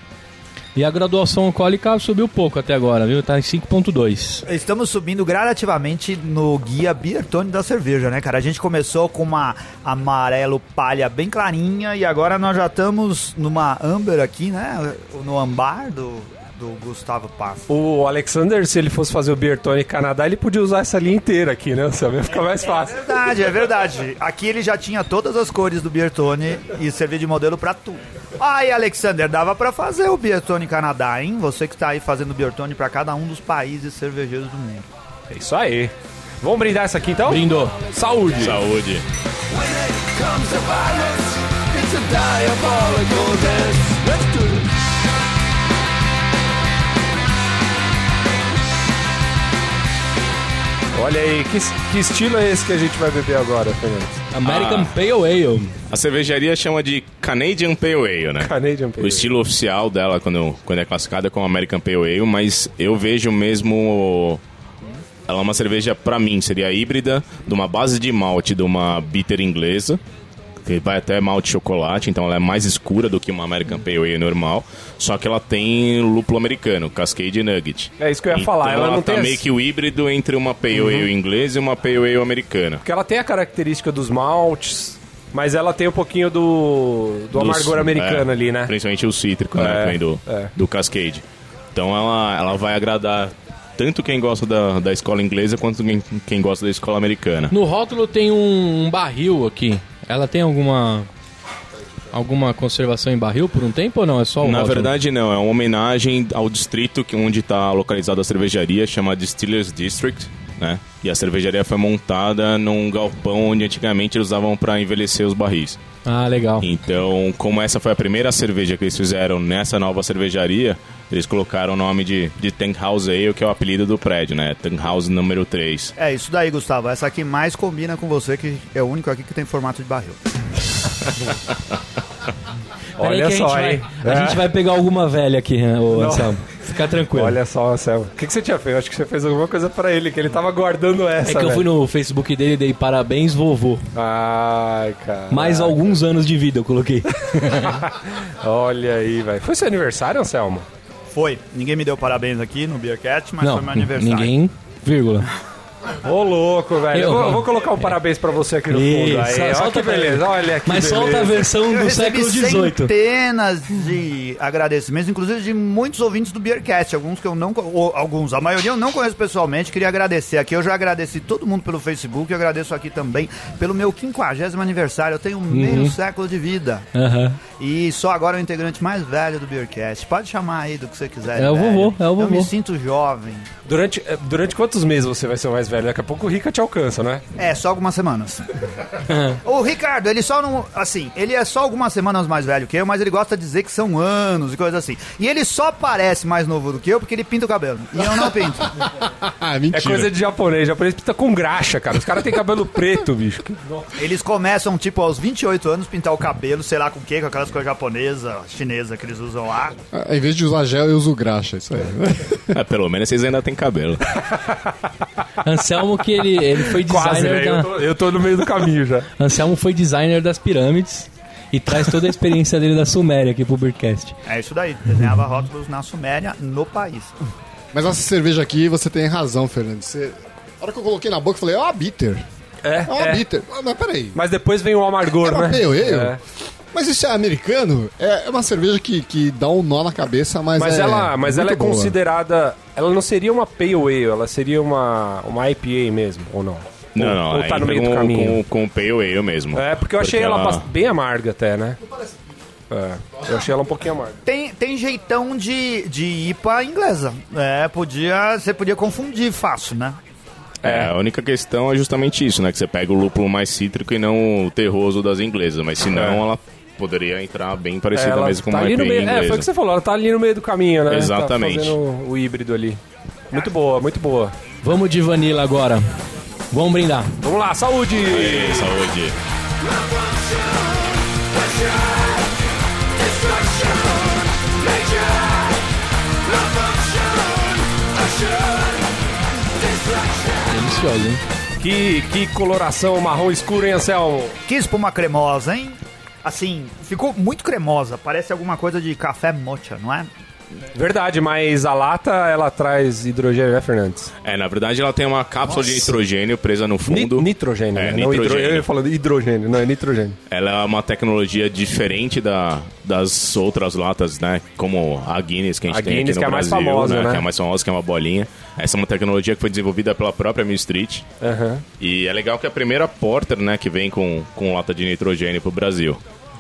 [SPEAKER 1] E a graduação alcoólica subiu pouco até agora, viu? Tá em 5.2.
[SPEAKER 2] Estamos subindo gradativamente no guia Beer Tone da cerveja, né, cara? A gente começou com uma amarelo palha bem clarinha e agora nós já estamos numa amber aqui, né? No ambar do, do Gustavo Passo.
[SPEAKER 3] O Alexander, se ele fosse fazer o Beer Tony Canadá, ele podia usar essa linha inteira aqui, né? Só ia ficar mais
[SPEAKER 2] É
[SPEAKER 3] fácil.
[SPEAKER 2] verdade, é verdade. Aqui ele já tinha todas as cores do Beer Tone e servia de modelo pra tudo. Aí, Alexander, dava pra fazer o Beer Tone Canadá, hein? Você que tá aí fazendo Beer Tone pra cada um dos países cervejeiros do mundo.
[SPEAKER 3] É isso aí. Vamos brindar essa aqui então?
[SPEAKER 1] Brindou.
[SPEAKER 3] Saúde!
[SPEAKER 5] Saúde!
[SPEAKER 6] When
[SPEAKER 3] Olha aí, que, que estilo é esse que a gente vai beber agora, Fernandes?
[SPEAKER 1] American
[SPEAKER 5] Ah.
[SPEAKER 1] Pale Ale.
[SPEAKER 5] A cervejaria chama de Canadian Pale Ale, né?
[SPEAKER 3] Canadian Pale
[SPEAKER 5] O estilo oficial dela, quando, quando é classificada, é como American Pale Ale, mas eu vejo mesmo. Ela é uma cerveja, pra mim, seria híbrida, de uma base de malte de uma bitter inglesa, que vai até malte de chocolate, então ela é mais escura do que uma American Pale Ale normal, só que ela tem lúpulo americano, Cascade Nugget.
[SPEAKER 3] É isso que eu ia
[SPEAKER 5] Então
[SPEAKER 3] falar, ela não
[SPEAKER 5] tá
[SPEAKER 3] tem
[SPEAKER 5] meio
[SPEAKER 3] as-
[SPEAKER 5] que o híbrido entre uma Pale Ale inglesa e uma Pale Ale americana.
[SPEAKER 3] Porque ela tem a característica dos maltes, mas ela tem um pouquinho do, do amargor americano
[SPEAKER 5] é,
[SPEAKER 3] ali, né?
[SPEAKER 5] Principalmente o cítrico,
[SPEAKER 3] É,
[SPEAKER 5] né? Vem do,
[SPEAKER 3] é.
[SPEAKER 5] do Cascade. Então ela, ela vai agradar tanto quem gosta da, da escola inglesa quanto quem, quem gosta da escola americana.
[SPEAKER 1] No rótulo tem um, um barril aqui. Ela tem alguma alguma conservação em barril por um tempo ou não? É só o
[SPEAKER 5] Na
[SPEAKER 1] rótulo?
[SPEAKER 5] verdade, não. É uma homenagem ao distrito que, onde está localizada a cervejaria, chamada Distillers District. Né? E a cervejaria foi montada num galpão onde antigamente eles usavam para envelhecer os barris.
[SPEAKER 1] Ah, legal.
[SPEAKER 5] Então, como essa foi a primeira cerveja que eles fizeram nessa nova cervejaria, eles colocaram o nome de, de Tank House Ale, que é o apelido do prédio, né? Tank House número 3.
[SPEAKER 2] É isso daí, Gustavo. Essa aqui mais combina com você, que é o único aqui que tem formato de barril.
[SPEAKER 3] Olha
[SPEAKER 1] que a
[SPEAKER 3] só,
[SPEAKER 1] gente vai-
[SPEAKER 3] hein?
[SPEAKER 1] A
[SPEAKER 3] É.
[SPEAKER 1] gente vai pegar alguma velha aqui, né, ô Anselmo. Fica tranquilo.
[SPEAKER 3] Olha só, Anselmo. O que, que você tinha feito? Eu Acho que você fez alguma coisa pra ele, que ele tava guardando essa.
[SPEAKER 1] é que eu fui
[SPEAKER 3] velho.
[SPEAKER 1] no Facebook dele e dei parabéns, vovô.
[SPEAKER 3] Ai, cara.
[SPEAKER 1] Mais alguns anos de vida eu coloquei.
[SPEAKER 3] Olha aí, velho. Foi seu aniversário, Anselmo?
[SPEAKER 2] Foi. Ninguém me deu parabéns aqui no Beercat, mas
[SPEAKER 1] não,
[SPEAKER 2] foi meu aniversário.
[SPEAKER 1] ninguém, vírgula.
[SPEAKER 3] Ô, louco, velho. Eu,
[SPEAKER 1] Eu-
[SPEAKER 3] vou, eu vou colocar um parabéns pra você aqui no fundo. Aí, olha que beleza. Olha que
[SPEAKER 1] Mas
[SPEAKER 3] beleza.
[SPEAKER 1] solta a versão
[SPEAKER 2] Eu
[SPEAKER 1] do século XVIII.
[SPEAKER 2] centenas de agradecimentos, inclusive de muitos ouvintes do Beercast, alguns que eu não, alguns, a maioria eu não conheço pessoalmente, queria agradecer aqui, eu já agradeci todo mundo pelo Facebook, eu agradeço aqui também pelo meu 50 aniversário, eu tenho meio século de vida,
[SPEAKER 1] Aham.
[SPEAKER 2] e só agora o integrante mais velho do Beercast, pode chamar aí do que você quiser.
[SPEAKER 1] É o vovô, é o
[SPEAKER 2] Eu
[SPEAKER 1] vovô.
[SPEAKER 2] me sinto jovem.
[SPEAKER 3] Durante, eh, durante quantos meses você vai ser o mais velho? Daqui a pouco o Rica te alcança, né?
[SPEAKER 2] É, só algumas semanas. o Ricardo, ele só não. Assim, ele é só algumas semanas mais velho que eu, mas ele gosta de dizer que são anos e coisas assim. E ele só parece mais novo do que eu porque ele pinta o cabelo. E eu não pinto.
[SPEAKER 4] Ah, mentira.
[SPEAKER 3] É coisa de japonês. Japonês pinta com graxa, cara. Os caras têm cabelo preto, bicho.
[SPEAKER 2] Eles começam, tipo, aos 28 anos, pintar o cabelo, sei lá com o quê, com aquelas coisas japonesas, chinesas que eles usam lá.
[SPEAKER 4] Ah, Em vez de usar gel, eu uso graxa, isso aí.
[SPEAKER 5] É, pelo menos vocês ainda têm cabelo.
[SPEAKER 1] Anselmo que ele, ele foi
[SPEAKER 3] Quase,
[SPEAKER 1] designer
[SPEAKER 3] velho.
[SPEAKER 1] da...
[SPEAKER 3] Eu, tô- eu tô no meio do caminho já.
[SPEAKER 1] Anselmo foi designer das pirâmides e traz toda a experiência dele da Suméria aqui pro Beercast.
[SPEAKER 2] É isso daí, desenhava rótulos na Suméria, no país.
[SPEAKER 4] Mas essa cerveja aqui, você tem razão, Fernando. Você... A hora que eu coloquei na boca, eu falei, ó, a bitter.
[SPEAKER 3] É,
[SPEAKER 4] É uma
[SPEAKER 3] é.
[SPEAKER 4] bitter. Ah, mas peraí.
[SPEAKER 3] Mas depois vem o amargor,
[SPEAKER 4] É uma
[SPEAKER 3] né?
[SPEAKER 4] pale ale?
[SPEAKER 3] É.
[SPEAKER 4] Mas isso é americano? É é uma cerveja que, que dá um nó na cabeça, mas,
[SPEAKER 3] Mas
[SPEAKER 4] é
[SPEAKER 3] ela, mas ela é
[SPEAKER 4] boa.
[SPEAKER 3] considerada. Ela não seria uma Pale Ale, ela seria uma, uma IPA mesmo, ou não?
[SPEAKER 5] Não, não,
[SPEAKER 3] Ou tá no meio
[SPEAKER 5] com,
[SPEAKER 3] do caminho?
[SPEAKER 5] Com, com o Pale Ale mesmo.
[SPEAKER 3] É, porque eu achei ela,
[SPEAKER 5] ela
[SPEAKER 3] bast- bem amarga até, né? É, eu achei ela um pouquinho amarga.
[SPEAKER 2] Tem, tem jeitão de, de IPA inglesa. É, podia. Você podia confundir fácil, né?
[SPEAKER 5] É, a única questão é justamente isso, né? Que você pega o lúpulo mais cítrico e não o terroso das inglesas. Mas senão
[SPEAKER 3] É.
[SPEAKER 5] ela poderia entrar bem parecida
[SPEAKER 3] ela
[SPEAKER 5] mesmo com
[SPEAKER 3] tá
[SPEAKER 5] uma
[SPEAKER 3] meio,
[SPEAKER 5] inglesa.
[SPEAKER 3] É, foi o que você falou, ela tá ali no meio do caminho, né?
[SPEAKER 5] Exatamente.
[SPEAKER 3] Tá fazendo o híbrido ali. Muito boa, muito boa.
[SPEAKER 1] Vamos de vanilla agora. Vamos brindar.
[SPEAKER 3] Vamos lá, saúde!
[SPEAKER 5] Ei, saúde.
[SPEAKER 1] Delicioso, hein?
[SPEAKER 3] Que, que coloração marrom escuro, hein, Anselmo?
[SPEAKER 2] Que espuma cremosa, hein? Assim, ficou muito cremosa. Parece alguma coisa de café mocha, não é?
[SPEAKER 3] Verdade, mas a lata, ela traz hidrogênio, né, Fernandes?
[SPEAKER 5] É, na verdade ela tem uma cápsula de nitrogênio presa no
[SPEAKER 3] Ni-
[SPEAKER 5] fundo.
[SPEAKER 3] nitrogênio,
[SPEAKER 5] É,
[SPEAKER 3] né? Não hidro-
[SPEAKER 5] nitrogênio.
[SPEAKER 3] Eu ia falando hidrogênio, não, é nitrogênio.
[SPEAKER 5] Ela é uma tecnologia diferente da, das outras latas, né? Como a Guinness que a gente
[SPEAKER 3] A
[SPEAKER 5] tem
[SPEAKER 3] Guinness,
[SPEAKER 5] aqui no
[SPEAKER 3] que é a mais
[SPEAKER 5] Brasil,
[SPEAKER 3] famosa, né?
[SPEAKER 5] Que é a mais famosa, que é uma bolinha. Essa é uma tecnologia que foi desenvolvida pela própria Mill Street.
[SPEAKER 3] Aham.
[SPEAKER 5] E é legal que é a primeira Porter, né, que vem com, com lata de nitrogênio pro Brasil.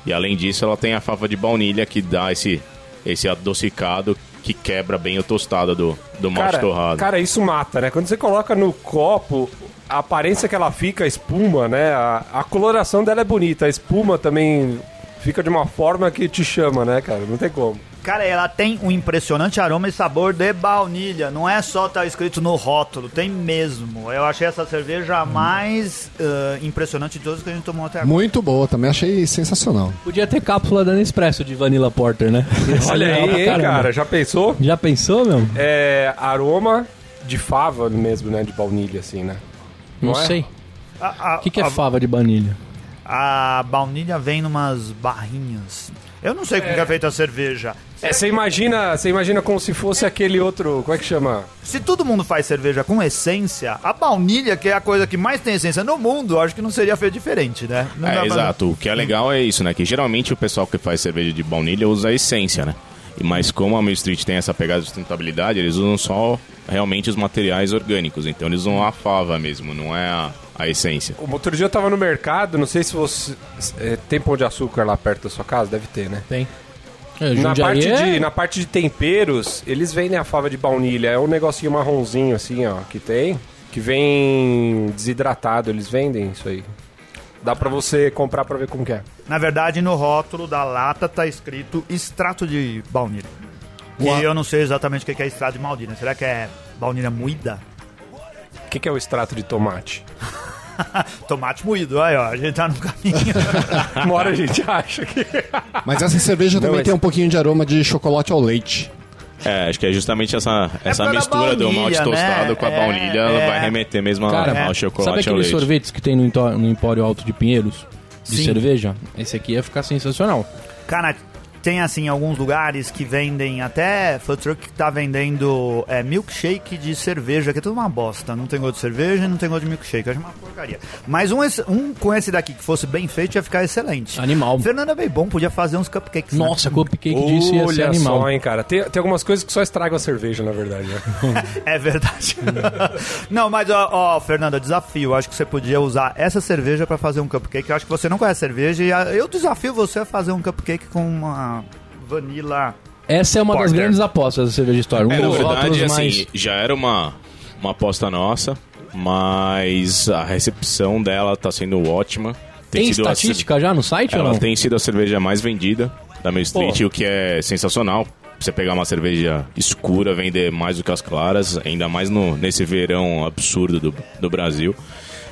[SPEAKER 5] E além disso, ela tem a fava de baunilha que dá esse, esse adocicado que quebra bem o tostado do, do malte
[SPEAKER 3] Cara,
[SPEAKER 5] torrado.
[SPEAKER 3] cara, isso mata, né? Quando você coloca no copo, a aparência que ela fica, a espuma, né? A, a coloração dela é bonita, a espuma também fica de uma forma que te chama, né, cara? Não tem como.
[SPEAKER 2] Cara, ela tem um impressionante aroma e sabor de baunilha. Não é só tá escrito no rótulo, tem mesmo. Eu achei essa cerveja a mais ah, impressionante de todas que a gente tomou até agora.
[SPEAKER 4] Muito boa, também achei sensacional.
[SPEAKER 1] Podia ter cápsula da Nespresso de Vanilla Porter, né?
[SPEAKER 3] Olha aí, hein, cara? Já pensou?
[SPEAKER 1] Já pensou, meu?
[SPEAKER 3] É aroma de fava mesmo, né? De baunilha, assim, né?
[SPEAKER 1] Não,
[SPEAKER 3] Não é?
[SPEAKER 1] sei. O que, que é
[SPEAKER 2] a-
[SPEAKER 1] fava de baunilha?
[SPEAKER 2] A baunilha vem numas barrinhas. Eu não sei como que é feita a cerveja.
[SPEAKER 3] É, você imagina, você imagina como se fosse aquele outro, como é que chama?
[SPEAKER 2] Se todo mundo faz cerveja com essência, a baunilha, que é a coisa que mais tem essência no mundo, eu acho que não seria feito diferente, né? Não dá
[SPEAKER 5] É,
[SPEAKER 2] pra-
[SPEAKER 5] exato. O que é legal é isso, né? Que geralmente o pessoal que faz cerveja de baunilha usa a essência, né? E Mas como a Mill Street tem essa pegada de sustentabilidade, eles usam só realmente os materiais orgânicos. Então eles usam a fava mesmo, não é a, a essência.
[SPEAKER 3] O outro dia eu tava no mercado, não sei se você. é, tem pão de açúcar lá perto da sua casa? Deve ter, né?
[SPEAKER 1] Tem. É,
[SPEAKER 3] Na parte,
[SPEAKER 1] é-
[SPEAKER 3] de, na parte de temperos, eles vendem a fava de baunilha. É um negocinho marronzinho assim, ó, que tem. Que vem desidratado, eles vendem isso aí. Dá pra você comprar pra ver como que é.
[SPEAKER 2] Na verdade, no rótulo da lata tá escrito extrato de baunilha. E
[SPEAKER 4] Uau.
[SPEAKER 2] eu não sei exatamente o que que é extrato de baunilha. Será que é baunilha moída?
[SPEAKER 3] O que, que é o extrato de tomate?
[SPEAKER 2] Tomate moído, aí ó, a gente tá no caminho.
[SPEAKER 3] Uma hora a gente acha que.
[SPEAKER 4] Mas essa cerveja também
[SPEAKER 3] mas-
[SPEAKER 4] tem um pouquinho de aroma de chocolate ao leite.
[SPEAKER 5] É, acho que é justamente essa, essa
[SPEAKER 2] por causa da
[SPEAKER 5] mistura do malte
[SPEAKER 2] baunilha,
[SPEAKER 5] tostado
[SPEAKER 2] né?
[SPEAKER 5] com a
[SPEAKER 2] É,
[SPEAKER 5] baunilha, ela
[SPEAKER 2] é.
[SPEAKER 5] vai remeter mesmo
[SPEAKER 1] Cara,
[SPEAKER 5] ao
[SPEAKER 1] sabe
[SPEAKER 5] chocolate ao
[SPEAKER 1] aqueles
[SPEAKER 5] leite.
[SPEAKER 1] sorvetes que tem no, no Empório Alto de Pinheiros? De
[SPEAKER 2] Sim.
[SPEAKER 1] cerveja? Esse aqui ia ficar sensacional.
[SPEAKER 2] Cara, tem assim alguns lugares que vendem até food truck que tá vendendo é, milkshake de cerveja, que é tudo uma bosta. Não tem gosto de cerveja e não tem gosto de milkshake. Eu acho uma porcaria. Mas um, um com esse daqui que fosse bem feito ia ficar excelente.
[SPEAKER 1] Animal.
[SPEAKER 2] Fernanda bom podia fazer uns cupcakes. né?
[SPEAKER 1] Nossa, cupcake disso ia ser animal.
[SPEAKER 3] só, hein, cara. Tem, tem algumas coisas que só estragam a cerveja, na verdade. Né?
[SPEAKER 2] É verdade. não, mas ó, ó, Fernanda, desafio. Acho que você podia usar essa cerveja pra fazer um cupcake. Eu acho que você não conhece cerveja e eu desafio você a fazer um cupcake com uma vanilla.
[SPEAKER 1] Essa é uma das
[SPEAKER 2] Porter.
[SPEAKER 1] grandes apostas da cerveja história. Um
[SPEAKER 5] É, na verdade, assim,
[SPEAKER 1] mais...
[SPEAKER 5] já era uma, uma aposta nossa, mas a recepção dela tá sendo ótima.
[SPEAKER 1] Tem
[SPEAKER 5] sido a
[SPEAKER 1] estatística já no site ou
[SPEAKER 5] Ela
[SPEAKER 1] não?
[SPEAKER 5] tem sido a cerveja mais vendida da Main Street,
[SPEAKER 1] Pô.
[SPEAKER 5] o que é sensacional. Você pegar uma cerveja escura, vender mais do que as claras, ainda mais no, nesse verão absurdo do, do Brasil.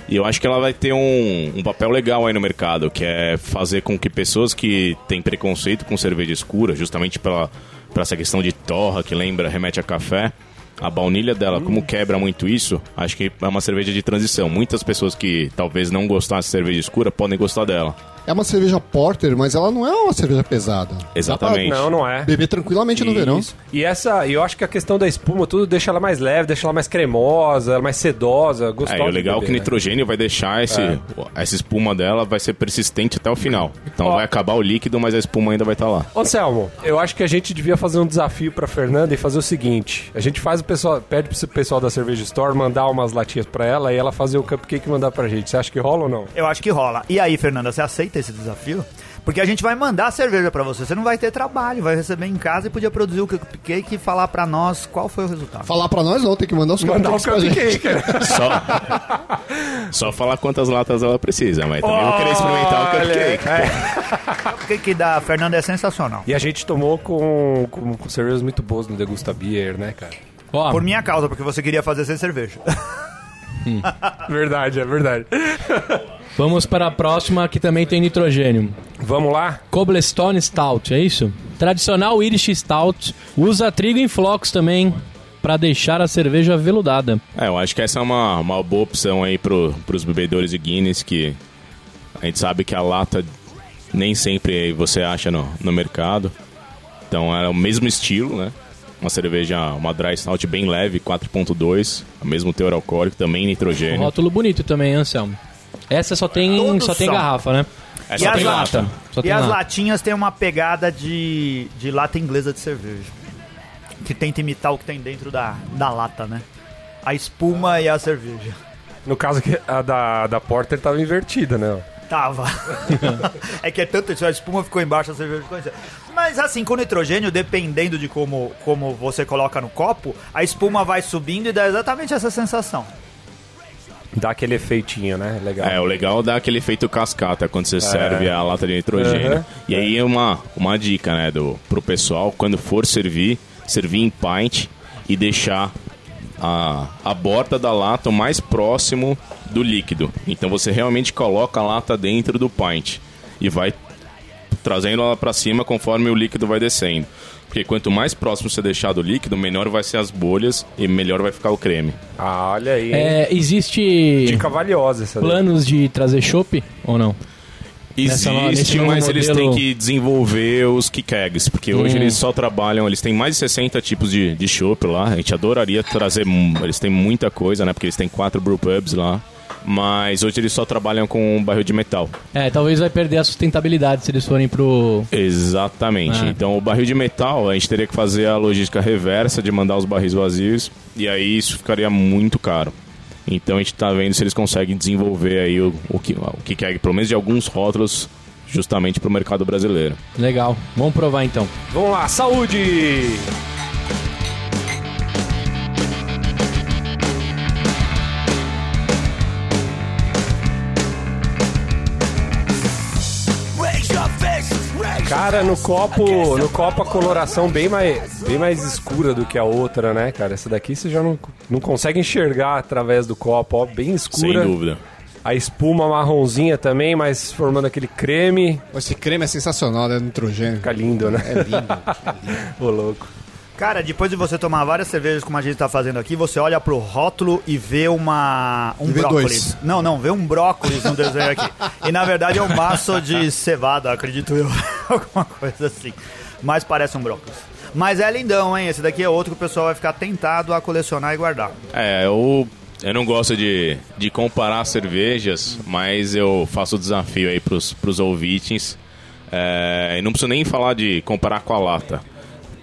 [SPEAKER 5] E eu acho que ela vai ter um, um papel legal aí no mercado, que é fazer com que pessoas que têm preconceito com cerveja escura, justamente pela, pela essa questão de torra, que lembra, remete a café, a baunilha dela, como quebra muito isso, acho que é uma cerveja de transição. Muitas pessoas que talvez não gostassem de cerveja escura podem gostar dela.
[SPEAKER 4] É uma cerveja porter, mas ela não é uma cerveja pesada.
[SPEAKER 5] Exatamente.
[SPEAKER 3] Não, não é.
[SPEAKER 4] Beber tranquilamente no verão.
[SPEAKER 3] Isso. E essa, e eu acho que a questão da espuma, tudo deixa ela mais leve, deixa ela mais cremosa, mais sedosa, gostosa.
[SPEAKER 5] É, e o legal é que
[SPEAKER 3] beber,
[SPEAKER 5] o
[SPEAKER 3] né?
[SPEAKER 5] nitrogênio vai deixar esse, essa espuma dela vai ser persistente até o final. Então
[SPEAKER 3] Ó.
[SPEAKER 5] vai acabar o líquido, mas a espuma ainda vai estar lá.
[SPEAKER 3] Ô, Anselmo, eu acho que a gente devia fazer um desafio pra Fernanda e fazer o seguinte: a gente faz o pessoal, pede pro pessoal da Cerveja Store mandar umas latinhas pra ela e ela fazer o cupcake e mandar pra gente. Você acha que rola ou não?
[SPEAKER 2] Eu acho que rola. E aí, Fernanda, você aceita esse desafio? Porque a gente vai mandar a cerveja pra você. Você não vai ter trabalho, vai receber em casa e podia produzir o cupcake e falar pra nós qual foi o resultado.
[SPEAKER 4] Falar pra nós não, tem que mandar os
[SPEAKER 3] Mandar
[SPEAKER 4] gente.
[SPEAKER 3] cupcake?
[SPEAKER 5] Só, só falar quantas latas ela precisa, mas também vou querer experimentar o cupcake.
[SPEAKER 3] é.
[SPEAKER 2] O cupcake da Fernanda é sensacional.
[SPEAKER 3] E a gente tomou com, com, com cervejas muito boas no Degusta Beer, né, cara?
[SPEAKER 2] Por minha causa, porque você queria fazer sem cerveja.
[SPEAKER 3] Verdade, é verdade.
[SPEAKER 1] Vamos para a próxima que também tem nitrogênio.
[SPEAKER 3] Vamos lá?
[SPEAKER 1] Cobblestone Stout, é isso? Tradicional Irish Stout. Usa trigo em flocos também para deixar a cerveja veludada.
[SPEAKER 5] É, eu acho que essa é uma, uma boa opção aí pro, pros bebedores de Guinness, que a gente sabe que a lata nem sempre você acha no, no mercado. Então é o mesmo estilo, né? Uma cerveja, uma dry stout bem leve, 4.2, o mesmo teor alcoólico, também
[SPEAKER 1] Um
[SPEAKER 5] nitrogênio.
[SPEAKER 1] rótulo bonito também, Anselmo. Essa só tem,
[SPEAKER 2] Todos
[SPEAKER 1] só tem
[SPEAKER 2] são.
[SPEAKER 1] garrafa, né?
[SPEAKER 5] É
[SPEAKER 2] E
[SPEAKER 5] só
[SPEAKER 2] as
[SPEAKER 5] tem
[SPEAKER 2] latas?
[SPEAKER 5] lata.
[SPEAKER 1] Só
[SPEAKER 2] e
[SPEAKER 1] tem
[SPEAKER 2] as
[SPEAKER 1] lata.
[SPEAKER 2] latinhas têm uma pegada de, de lata inglesa de cerveja. Que tenta imitar o que tem dentro da, da lata, né? A espuma e a cerveja.
[SPEAKER 3] No caso que a da, da Porter tava invertida, né?
[SPEAKER 2] Tava. é que é tanto isso, a espuma ficou embaixo, a cerveja ficou em cima. Mas assim, com nitrogênio, dependendo de como, como você coloca no copo, a espuma vai subindo e dá exatamente essa sensação.
[SPEAKER 3] Dá aquele efeitinho, né? Legal.
[SPEAKER 5] É, o legal dá aquele efeito cascata quando você serve a lata de nitrogênio.
[SPEAKER 3] Aham.
[SPEAKER 5] E aí é uma, uma dica, né, do, pro pessoal, quando for servir, servir em pint e deixar a, a borda da lata o mais próximo do líquido. Então você realmente coloca a lata dentro do pint e vai trazendo ela para cima conforme o líquido vai descendo. Porque quanto mais próximo você deixar do líquido, menor vai ser as bolhas e melhor vai ficar o creme.
[SPEAKER 3] Ah, olha aí.
[SPEAKER 1] É, existe
[SPEAKER 3] Dica valiosa essa daí.
[SPEAKER 1] planos de trazer chopp ou não? Nesse
[SPEAKER 5] Existe, mas eles
[SPEAKER 1] modelo-
[SPEAKER 5] têm que desenvolver os kickeggs, porque hoje
[SPEAKER 1] Hum.
[SPEAKER 5] eles só trabalham, eles têm mais de 60 tipos de, de chopp lá. A gente adoraria trazer, mu- eles têm muita coisa, né? Porque eles têm quatro brewpubs lá. Mas hoje eles só trabalham com barril de metal.
[SPEAKER 1] É, talvez vai perder a sustentabilidade se eles forem pro.
[SPEAKER 5] Exatamente.
[SPEAKER 1] Ah.
[SPEAKER 5] Então o barril de metal, a gente teria que fazer a logística reversa de mandar os barris vazios. E aí isso ficaria muito caro. Então a gente tá vendo se eles conseguem desenvolver aí o, o, ki- o kickegg, pelo menos de alguns rótulos, justamente pro mercado brasileiro.
[SPEAKER 1] Legal. Vamos provar então.
[SPEAKER 3] Vamos lá, saúde! Cara, no copo, no copo a coloração bem mais, bem mais escura do que a outra, né, cara? Essa daqui você já não, não consegue enxergar através do copo, ó, bem escura.
[SPEAKER 5] Sem dúvida.
[SPEAKER 3] A espuma marronzinha também, mas formando aquele creme.
[SPEAKER 4] Esse creme é sensacional, né? Nitrogênio.
[SPEAKER 3] Fica lindo, né?
[SPEAKER 4] É lindo.
[SPEAKER 3] Ô, louco.
[SPEAKER 2] Cara, depois de você tomar várias cervejas como a gente tá fazendo aqui, você olha pro rótulo e vê uma um
[SPEAKER 4] E vê
[SPEAKER 2] brócolis.
[SPEAKER 4] dois.
[SPEAKER 2] Não, não, vê um brócolis no desenho aqui. E na verdade é um maço de cevada, acredito eu. Alguma coisa assim. Mas parece um brócolis. Mas é lindão, hein? Esse daqui é outro que o pessoal vai ficar tentado a colecionar e guardar.
[SPEAKER 5] É, eu, eu não gosto de, de comparar cervejas, mas eu faço o desafio aí pros, pros ouvintes. É, e não preciso nem falar de comparar com a lata.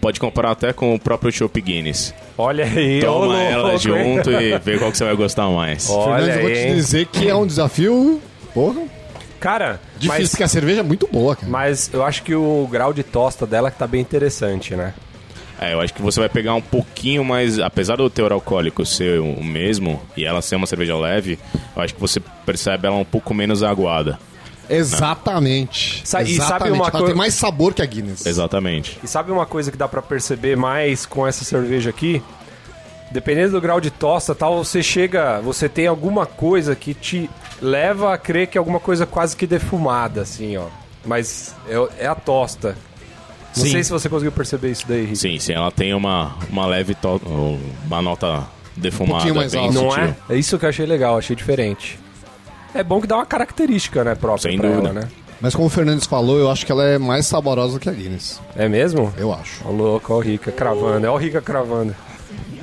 [SPEAKER 5] Pode comparar até com o próprio Chopp Guinness.
[SPEAKER 3] Olha aí,
[SPEAKER 5] Toma
[SPEAKER 3] louco,
[SPEAKER 5] ela
[SPEAKER 3] hein?
[SPEAKER 5] junto e vê qual que você vai gostar mais.
[SPEAKER 3] Olha
[SPEAKER 4] Fernandes, eu vou te dizer que é um desafio, porra,
[SPEAKER 3] Cara,
[SPEAKER 4] difícil,
[SPEAKER 3] mas,
[SPEAKER 4] porque a cerveja é muito boa, cara.
[SPEAKER 3] mas eu acho que o grau de tosta dela que tá bem interessante, né?
[SPEAKER 5] É, eu acho que você vai pegar um pouquinho mais. Apesar do teor alcoólico ser o mesmo e ela ser uma cerveja leve, eu acho que você percebe ela um pouco menos aguada.
[SPEAKER 4] Exatamente.
[SPEAKER 3] Sa- e sabe
[SPEAKER 4] Exatamente.
[SPEAKER 3] uma
[SPEAKER 4] Ela
[SPEAKER 3] coi-
[SPEAKER 4] tem mais sabor que a Guinness.
[SPEAKER 5] Exatamente.
[SPEAKER 3] E sabe uma coisa que dá pra perceber mais com essa cerveja aqui? Dependendo do grau de tosta, tal, você chega, você tem alguma coisa que te leva a crer que é alguma coisa quase que defumada, assim, ó. Mas é, é a tosta. Não
[SPEAKER 5] Sim.
[SPEAKER 3] sei se você conseguiu perceber isso daí, Rick.
[SPEAKER 5] Sim, sim, ela tem uma, uma leve to... uma nota defumada.
[SPEAKER 4] Um pouquinho mais
[SPEAKER 5] bem
[SPEAKER 4] alta.
[SPEAKER 3] Não é? É isso que eu achei legal, achei diferente. É bom que dá uma característica, né, própria
[SPEAKER 5] Sem
[SPEAKER 3] pra
[SPEAKER 5] dúvida.
[SPEAKER 3] ela, né?
[SPEAKER 4] Mas como o Fernandes falou, eu acho que ela é mais saborosa que a Guinness.
[SPEAKER 3] É mesmo?
[SPEAKER 4] Eu acho.
[SPEAKER 3] Ó, louco, ó o Rica cravando. É o Rica cravando.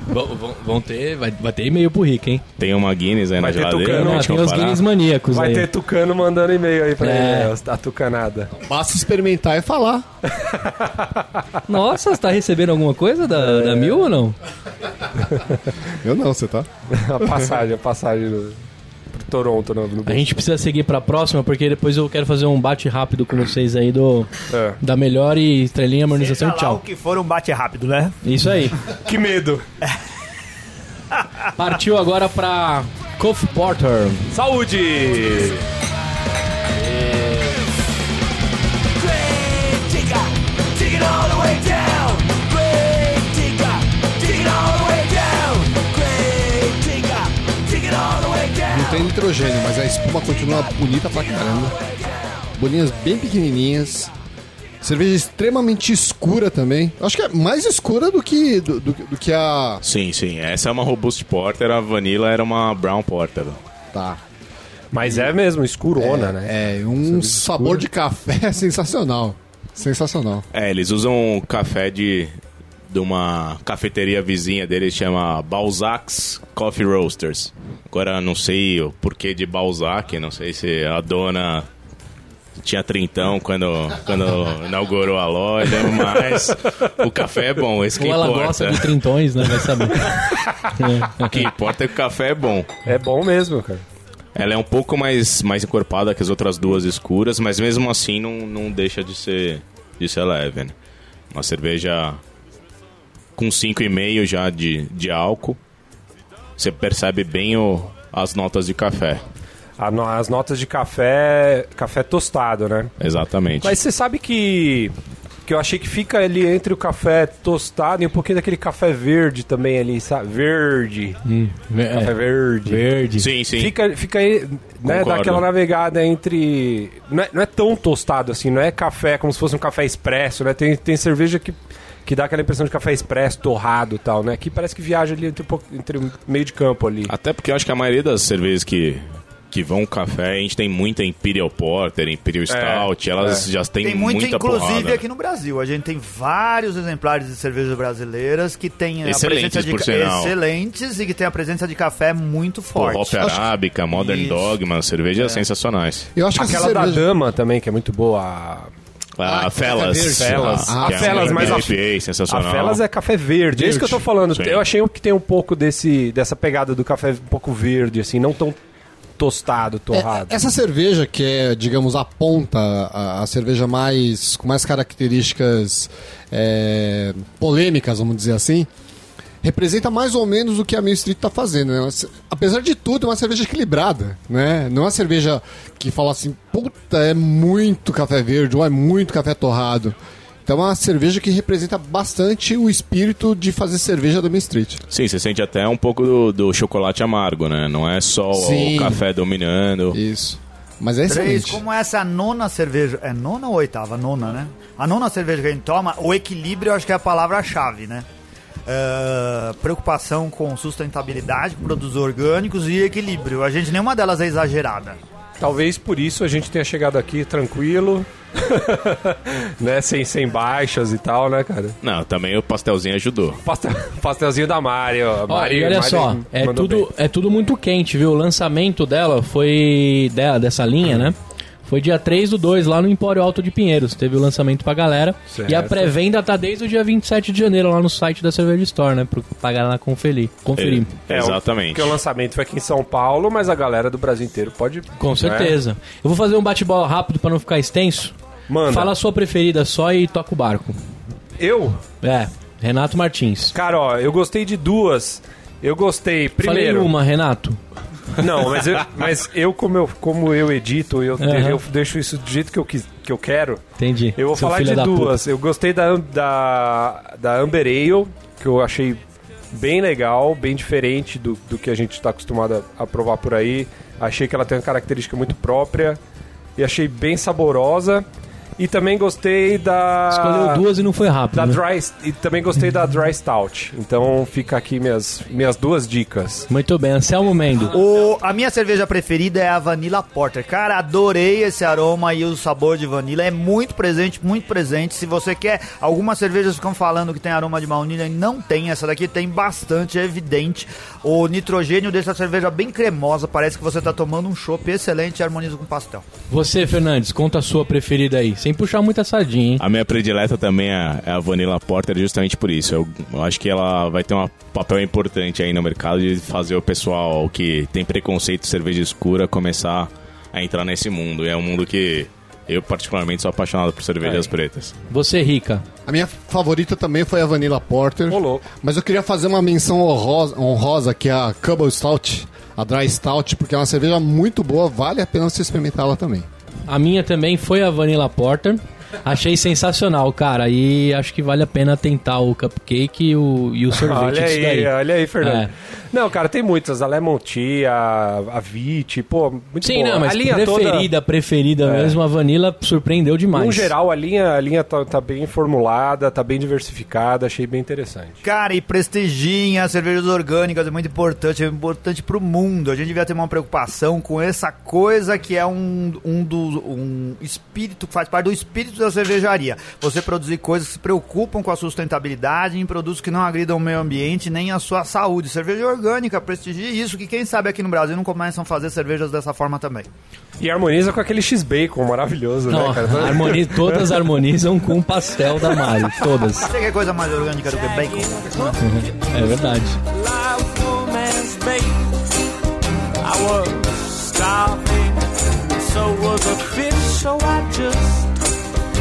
[SPEAKER 1] Vão, vão- vão ter, vai, vai ter e-mail pro Rick, hein?
[SPEAKER 5] Tem uma Guinness aí
[SPEAKER 3] Vai
[SPEAKER 5] na geladeira.
[SPEAKER 3] tucano,
[SPEAKER 5] gente
[SPEAKER 1] tem os
[SPEAKER 5] comparar.
[SPEAKER 1] Guinness maníacos
[SPEAKER 3] Vai
[SPEAKER 1] aí.
[SPEAKER 3] ter tucano mandando e-mail aí pra
[SPEAKER 1] É.
[SPEAKER 3] ele, a tucanada.
[SPEAKER 4] Basta experimentar e falar.
[SPEAKER 1] Nossa, você tá recebendo alguma coisa da,
[SPEAKER 3] É.
[SPEAKER 1] da Mil ou não?
[SPEAKER 4] Eu não, você tá?
[SPEAKER 3] A passagem, a passagem do, pro Toronto no, no
[SPEAKER 1] A gente precisa seguir pra próxima, porque depois eu quero fazer um bate rápido com vocês aí do
[SPEAKER 3] É.
[SPEAKER 1] da melhor e estrelinha harmonização
[SPEAKER 2] Seja lá o
[SPEAKER 1] tchau.
[SPEAKER 2] que for um bate rápido, né?
[SPEAKER 1] Isso aí.
[SPEAKER 3] Que medo.
[SPEAKER 1] Partiu agora pra Coffee Porter.
[SPEAKER 3] Saúde!
[SPEAKER 4] Tem nitrogênio, mas a espuma continua bonita pra caramba. Bolinhas bem pequenininhas. Cerveja extremamente escura também. Acho que é mais escura do que, do, do- do que a.
[SPEAKER 5] Sim, sim. Essa é uma Robust Porter, a Vanilla era uma Brown Porter.
[SPEAKER 4] Tá.
[SPEAKER 3] Mas é mesmo, escurona, né?
[SPEAKER 4] É, um sabor de café sensacional. Sensacional.
[SPEAKER 5] É, eles usam café de, de uma cafeteria vizinha deles, chama Balzac's Coffee Roasters. Agora, não sei o porquê de Balzac, não sei se a dona tinha trintão quando, quando inaugurou a loja, mas o café é bom, esse que
[SPEAKER 1] Ou ela
[SPEAKER 5] importa.
[SPEAKER 1] gosta de trintões, né? Vai saber.
[SPEAKER 5] O que importa é que o café é bom.
[SPEAKER 3] É bom mesmo, cara.
[SPEAKER 5] Ela é um pouco mais, mais encorpada que as outras duas escuras, mas mesmo assim não, não deixa de ser, de ser leve. né? Uma cerveja com 5,5 já de, de álcool. Você percebe bem o, as notas de café.
[SPEAKER 3] No- as notas de café, café tostado, né?
[SPEAKER 5] Exatamente.
[SPEAKER 3] Mas você sabe que que eu achei que fica ali entre o café tostado e um pouquinho daquele café verde também ali, sabe? Verde. Café
[SPEAKER 1] É,
[SPEAKER 3] verde.
[SPEAKER 1] verde.
[SPEAKER 5] Sim, sim.
[SPEAKER 3] Fica, fica aí, né, dá aquela navegada entre... Não é, não é tão tostado assim, não é café como se fosse um café expresso, né? Tem, tem cerveja que, que dá aquela impressão de café expresso, torrado e tal, né? Aqui parece que viaja ali entre, um pouco- entre o meio de campo ali.
[SPEAKER 5] Até porque eu acho que a maioria das cervejas que, que vão café, a gente tem muita Imperial Porter, Imperial Stout, elas já têm
[SPEAKER 2] Tem muito,
[SPEAKER 5] muita
[SPEAKER 2] inclusive,
[SPEAKER 5] porrada.
[SPEAKER 2] aqui no Brasil. A gente tem vários exemplares de cervejas brasileiras que têm a
[SPEAKER 5] Excelentes,
[SPEAKER 2] presença de
[SPEAKER 5] por sinal.
[SPEAKER 2] excelentes e que tem a presença de café muito
[SPEAKER 5] O
[SPEAKER 2] forte.
[SPEAKER 5] Hop Arábica, Modern
[SPEAKER 2] Isso.
[SPEAKER 5] Dogma, cervejas sensacionais.
[SPEAKER 4] Eu acho que
[SPEAKER 3] Aquela da
[SPEAKER 4] cerveja...
[SPEAKER 3] dama também, que é muito boa. A-
[SPEAKER 5] A
[SPEAKER 4] Ah,
[SPEAKER 5] Felas.
[SPEAKER 3] Felas.
[SPEAKER 4] Ah,
[SPEAKER 3] a
[SPEAKER 5] é
[SPEAKER 3] Felas,
[SPEAKER 5] um
[SPEAKER 3] mas a,
[SPEAKER 5] sensacional.
[SPEAKER 3] a Felas é café verde. É isso que eu tô falando.
[SPEAKER 5] Sim.
[SPEAKER 3] Eu achei que tem um pouco desse, dessa pegada do café um pouco verde, assim, não tão tostado, torrado.
[SPEAKER 4] É, essa cerveja que é, digamos, a ponta, a, a cerveja mais com mais características é, polêmicas, vamos dizer assim, representa mais ou menos o que a Main Street está fazendo. Né? Apesar de tudo, é uma cerveja equilibrada, né? Não é uma cerveja que fala assim, puta, é muito café verde ou é muito café torrado. Então é uma cerveja que representa bastante o espírito de fazer cerveja da Main Street.
[SPEAKER 5] Sim, você sente até um pouco do, do chocolate amargo, né? Não é só
[SPEAKER 4] Sim.
[SPEAKER 5] o café dominando.
[SPEAKER 4] Isso. Mas é
[SPEAKER 2] Três,
[SPEAKER 4] excelente.
[SPEAKER 2] como essa é a nona cerveja. É nona ou oitava? Nona, né? A nona cerveja que a gente toma, o equilíbrio eu acho que é a palavra-chave, né? É, preocupação com sustentabilidade, com produtos orgânicos e equilíbrio. A gente, nenhuma delas é exagerada.
[SPEAKER 3] Talvez por isso a gente tenha chegado aqui tranquilo, né? Sem, sem baixas e tal, né, cara?
[SPEAKER 5] Não, também o pastelzinho ajudou.
[SPEAKER 3] Pastel, pastelzinho da Mari, ó.
[SPEAKER 1] Ó,
[SPEAKER 3] Mari,
[SPEAKER 1] e olha
[SPEAKER 3] Mari
[SPEAKER 1] só, é tudo,
[SPEAKER 3] bem.
[SPEAKER 1] é tudo muito quente, viu? O lançamento dela foi. Dela, dessa linha, né? Foi dia 3 do 2, lá no Empório Alto de Pinheiros. Teve o lançamento pra galera.
[SPEAKER 3] Certo.
[SPEAKER 1] E a pré-venda tá desde o dia 27 de janeiro lá no site da Cerveja Store, né? Pra galera conferir. conferir.
[SPEAKER 5] É, exatamente.
[SPEAKER 3] Porque o lançamento foi aqui em São Paulo, mas a galera do Brasil inteiro pode.
[SPEAKER 1] Com
[SPEAKER 3] né?
[SPEAKER 1] certeza. Eu vou fazer um bate-bola rápido pra não ficar extenso.
[SPEAKER 3] Manda.
[SPEAKER 1] Fala a sua preferida só e toca o barco.
[SPEAKER 3] Eu?
[SPEAKER 1] É, Renato Martins.
[SPEAKER 3] Cara, ó, eu gostei de duas. Eu gostei, primeiro.
[SPEAKER 1] Falei uma, Renato.
[SPEAKER 3] Não, mas eu, mas eu como eu, como eu edito, eu,
[SPEAKER 1] Aham.
[SPEAKER 3] eu deixo isso do jeito que eu, quis, que eu quero.
[SPEAKER 1] Entendi.
[SPEAKER 3] Eu vou
[SPEAKER 1] Seu
[SPEAKER 3] falar de duas. Eu gostei da, da, da Amber Ale, que eu achei bem legal, bem diferente do, do que a gente está acostumado a, a provar por aí. Achei que ela tem uma característica muito própria e achei bem saborosa. E também gostei da.
[SPEAKER 1] Escolheu duas e não foi rápido.
[SPEAKER 3] Da
[SPEAKER 1] né?
[SPEAKER 3] dry, e também gostei da Dry Stout. Então fica aqui minhas, minhas duas dicas.
[SPEAKER 1] Muito bem, Anselmo Mendo.
[SPEAKER 2] O, a minha cerveja preferida é a Vanilla Porter. Cara, adorei esse aroma e o sabor de vanilla. É muito presente, muito presente. Se você quer, algumas cervejas ficam falando que tem aroma de baunilha e não tem. Essa daqui tem bastante, é evidente. O nitrogênio dessa cerveja bem cremosa. Parece que você tá tomando um chopp excelente e harmoniza com pastel.
[SPEAKER 1] Você, Fernandes, conta a sua preferida aí. Sem puxar muita sardinha, hein?
[SPEAKER 5] A minha predileta também é é a Vanilla Porter, justamente por isso. Eu, eu acho que ela vai ter um papel importante aí no mercado de fazer o pessoal que tem preconceito de cerveja escura começar a entrar nesse mundo. E é um mundo que eu, particularmente, sou apaixonado por cervejas pretas.
[SPEAKER 1] Você, Rica.
[SPEAKER 4] A minha favorita também foi a Vanilla Porter.
[SPEAKER 3] Ô, louco.
[SPEAKER 4] Mas eu queria fazer uma menção honrosa, honrosa que é a Cubble Stout, a Dry Stout, porque é uma cerveja muito boa, vale a pena você experimentá-la também.
[SPEAKER 1] A minha também foi a Vanilla Porter. Achei sensacional, cara. E acho que vale a pena tentar o cupcake e o, e o sorvete
[SPEAKER 3] Olha
[SPEAKER 1] disso
[SPEAKER 3] aí,
[SPEAKER 1] daí.
[SPEAKER 3] olha aí, Fernando.
[SPEAKER 1] É.
[SPEAKER 3] Não, cara, tem muitas. A Lemon Tea, a, a Vit, pô, muito
[SPEAKER 1] Sim,
[SPEAKER 3] boa.
[SPEAKER 1] não, mas
[SPEAKER 3] a linha
[SPEAKER 1] preferida, preferida
[SPEAKER 3] É.
[SPEAKER 1] mesmo, a Vanilla surpreendeu demais.
[SPEAKER 3] No geral, a linha, a linha tá, tá bem formulada, tá bem diversificada, achei bem interessante.
[SPEAKER 2] Cara, e prestigiem as cervejas orgânicas, é muito importante, é importante pro mundo. A gente devia ter uma preocupação com essa coisa que é um, um, do, um espírito, faz parte do espírito da cervejaria. Você produzir coisas que se preocupam com a sustentabilidade em produtos que não agridam o meio ambiente nem a sua saúde. Cerveja orgânica, prestigie isso, que quem sabe aqui no Brasil não começam a fazer cervejas dessa forma também.
[SPEAKER 3] E harmoniza com aquele X-Bacon maravilhoso,
[SPEAKER 1] Não,
[SPEAKER 3] né, cara?
[SPEAKER 1] harmoni- todas harmonizam com o pastel da Mari. Todas.
[SPEAKER 2] Você quer coisa mais orgânica do que bacon?
[SPEAKER 1] É verdade.
[SPEAKER 6] I was starving, so was a fish, so I just.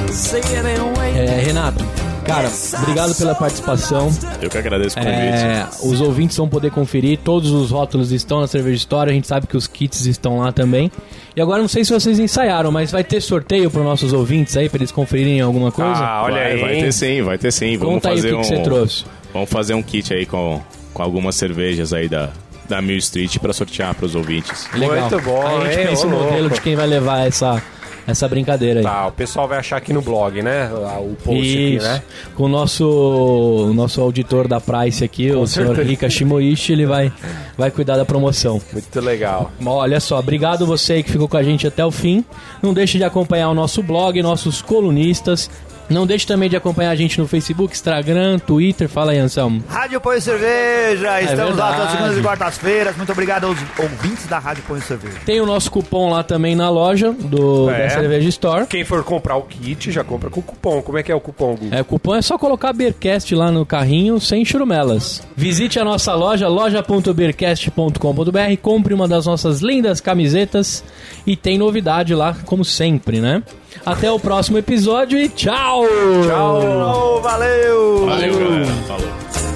[SPEAKER 1] É, Renato, cara, obrigado pela participação.
[SPEAKER 5] Eu que agradeço o convite.
[SPEAKER 1] É, os ouvintes vão poder conferir, todos os rótulos estão na Cerveja História, a gente sabe que os kits estão lá também. E agora não sei se vocês ensaiaram, mas vai ter sorteio para nossos ouvintes aí, para eles conferirem alguma coisa?
[SPEAKER 3] Ah, olha
[SPEAKER 5] vai,
[SPEAKER 3] aí.
[SPEAKER 5] vai ter sim, vai ter sim. Vamos
[SPEAKER 1] Conta aí o
[SPEAKER 5] fazer
[SPEAKER 1] que,
[SPEAKER 5] um,
[SPEAKER 1] que você trouxe.
[SPEAKER 5] Vamos fazer um kit aí com, com algumas cervejas aí da, da Mill Street pra sortear pros ouvintes.
[SPEAKER 1] Legal.
[SPEAKER 3] Muito bom,
[SPEAKER 1] Aí a gente
[SPEAKER 3] hein?
[SPEAKER 1] pensa o modelo
[SPEAKER 3] louco.
[SPEAKER 1] de quem vai levar essa, essa brincadeira aí.
[SPEAKER 3] Tá, o pessoal vai achar aqui no blog, né? Lá, O post
[SPEAKER 1] Isso.
[SPEAKER 3] aqui, né?
[SPEAKER 1] Com o nosso, o nosso auditor da Price aqui, o senhor
[SPEAKER 3] certeza.
[SPEAKER 1] Rika Shimoishi, ele vai, vai cuidar da promoção.
[SPEAKER 3] Muito legal.
[SPEAKER 1] Olha só, obrigado você aí que ficou com a gente até o fim. Não deixe de acompanhar o nosso blog, nossos colunistas. Não deixe também de acompanhar a gente no Facebook, Instagram, Twitter. Fala aí, Anselmo.
[SPEAKER 2] Rádio Põe Cerveja, estamos lá todas
[SPEAKER 1] verdade.
[SPEAKER 2] segundas e quartas-feiras. Muito obrigado aos ouvintes da Rádio Põe Cerveja.
[SPEAKER 1] Tem o nosso cupom lá também na loja do,
[SPEAKER 3] É.
[SPEAKER 1] da Cerveja Store.
[SPEAKER 3] Quem for comprar o kit, já compra com cupom. Como é que é o cupom?
[SPEAKER 1] É, o cupom é só colocar Beercast lá no carrinho, sem churumelas. Visite a nossa loja, loja.beercast.com.br, compre uma das nossas lindas camisetas e tem novidade lá, como sempre, né? Até o próximo episódio e tchau!
[SPEAKER 3] Tchau!
[SPEAKER 2] Valeu!
[SPEAKER 5] Valeu, galera! Falou!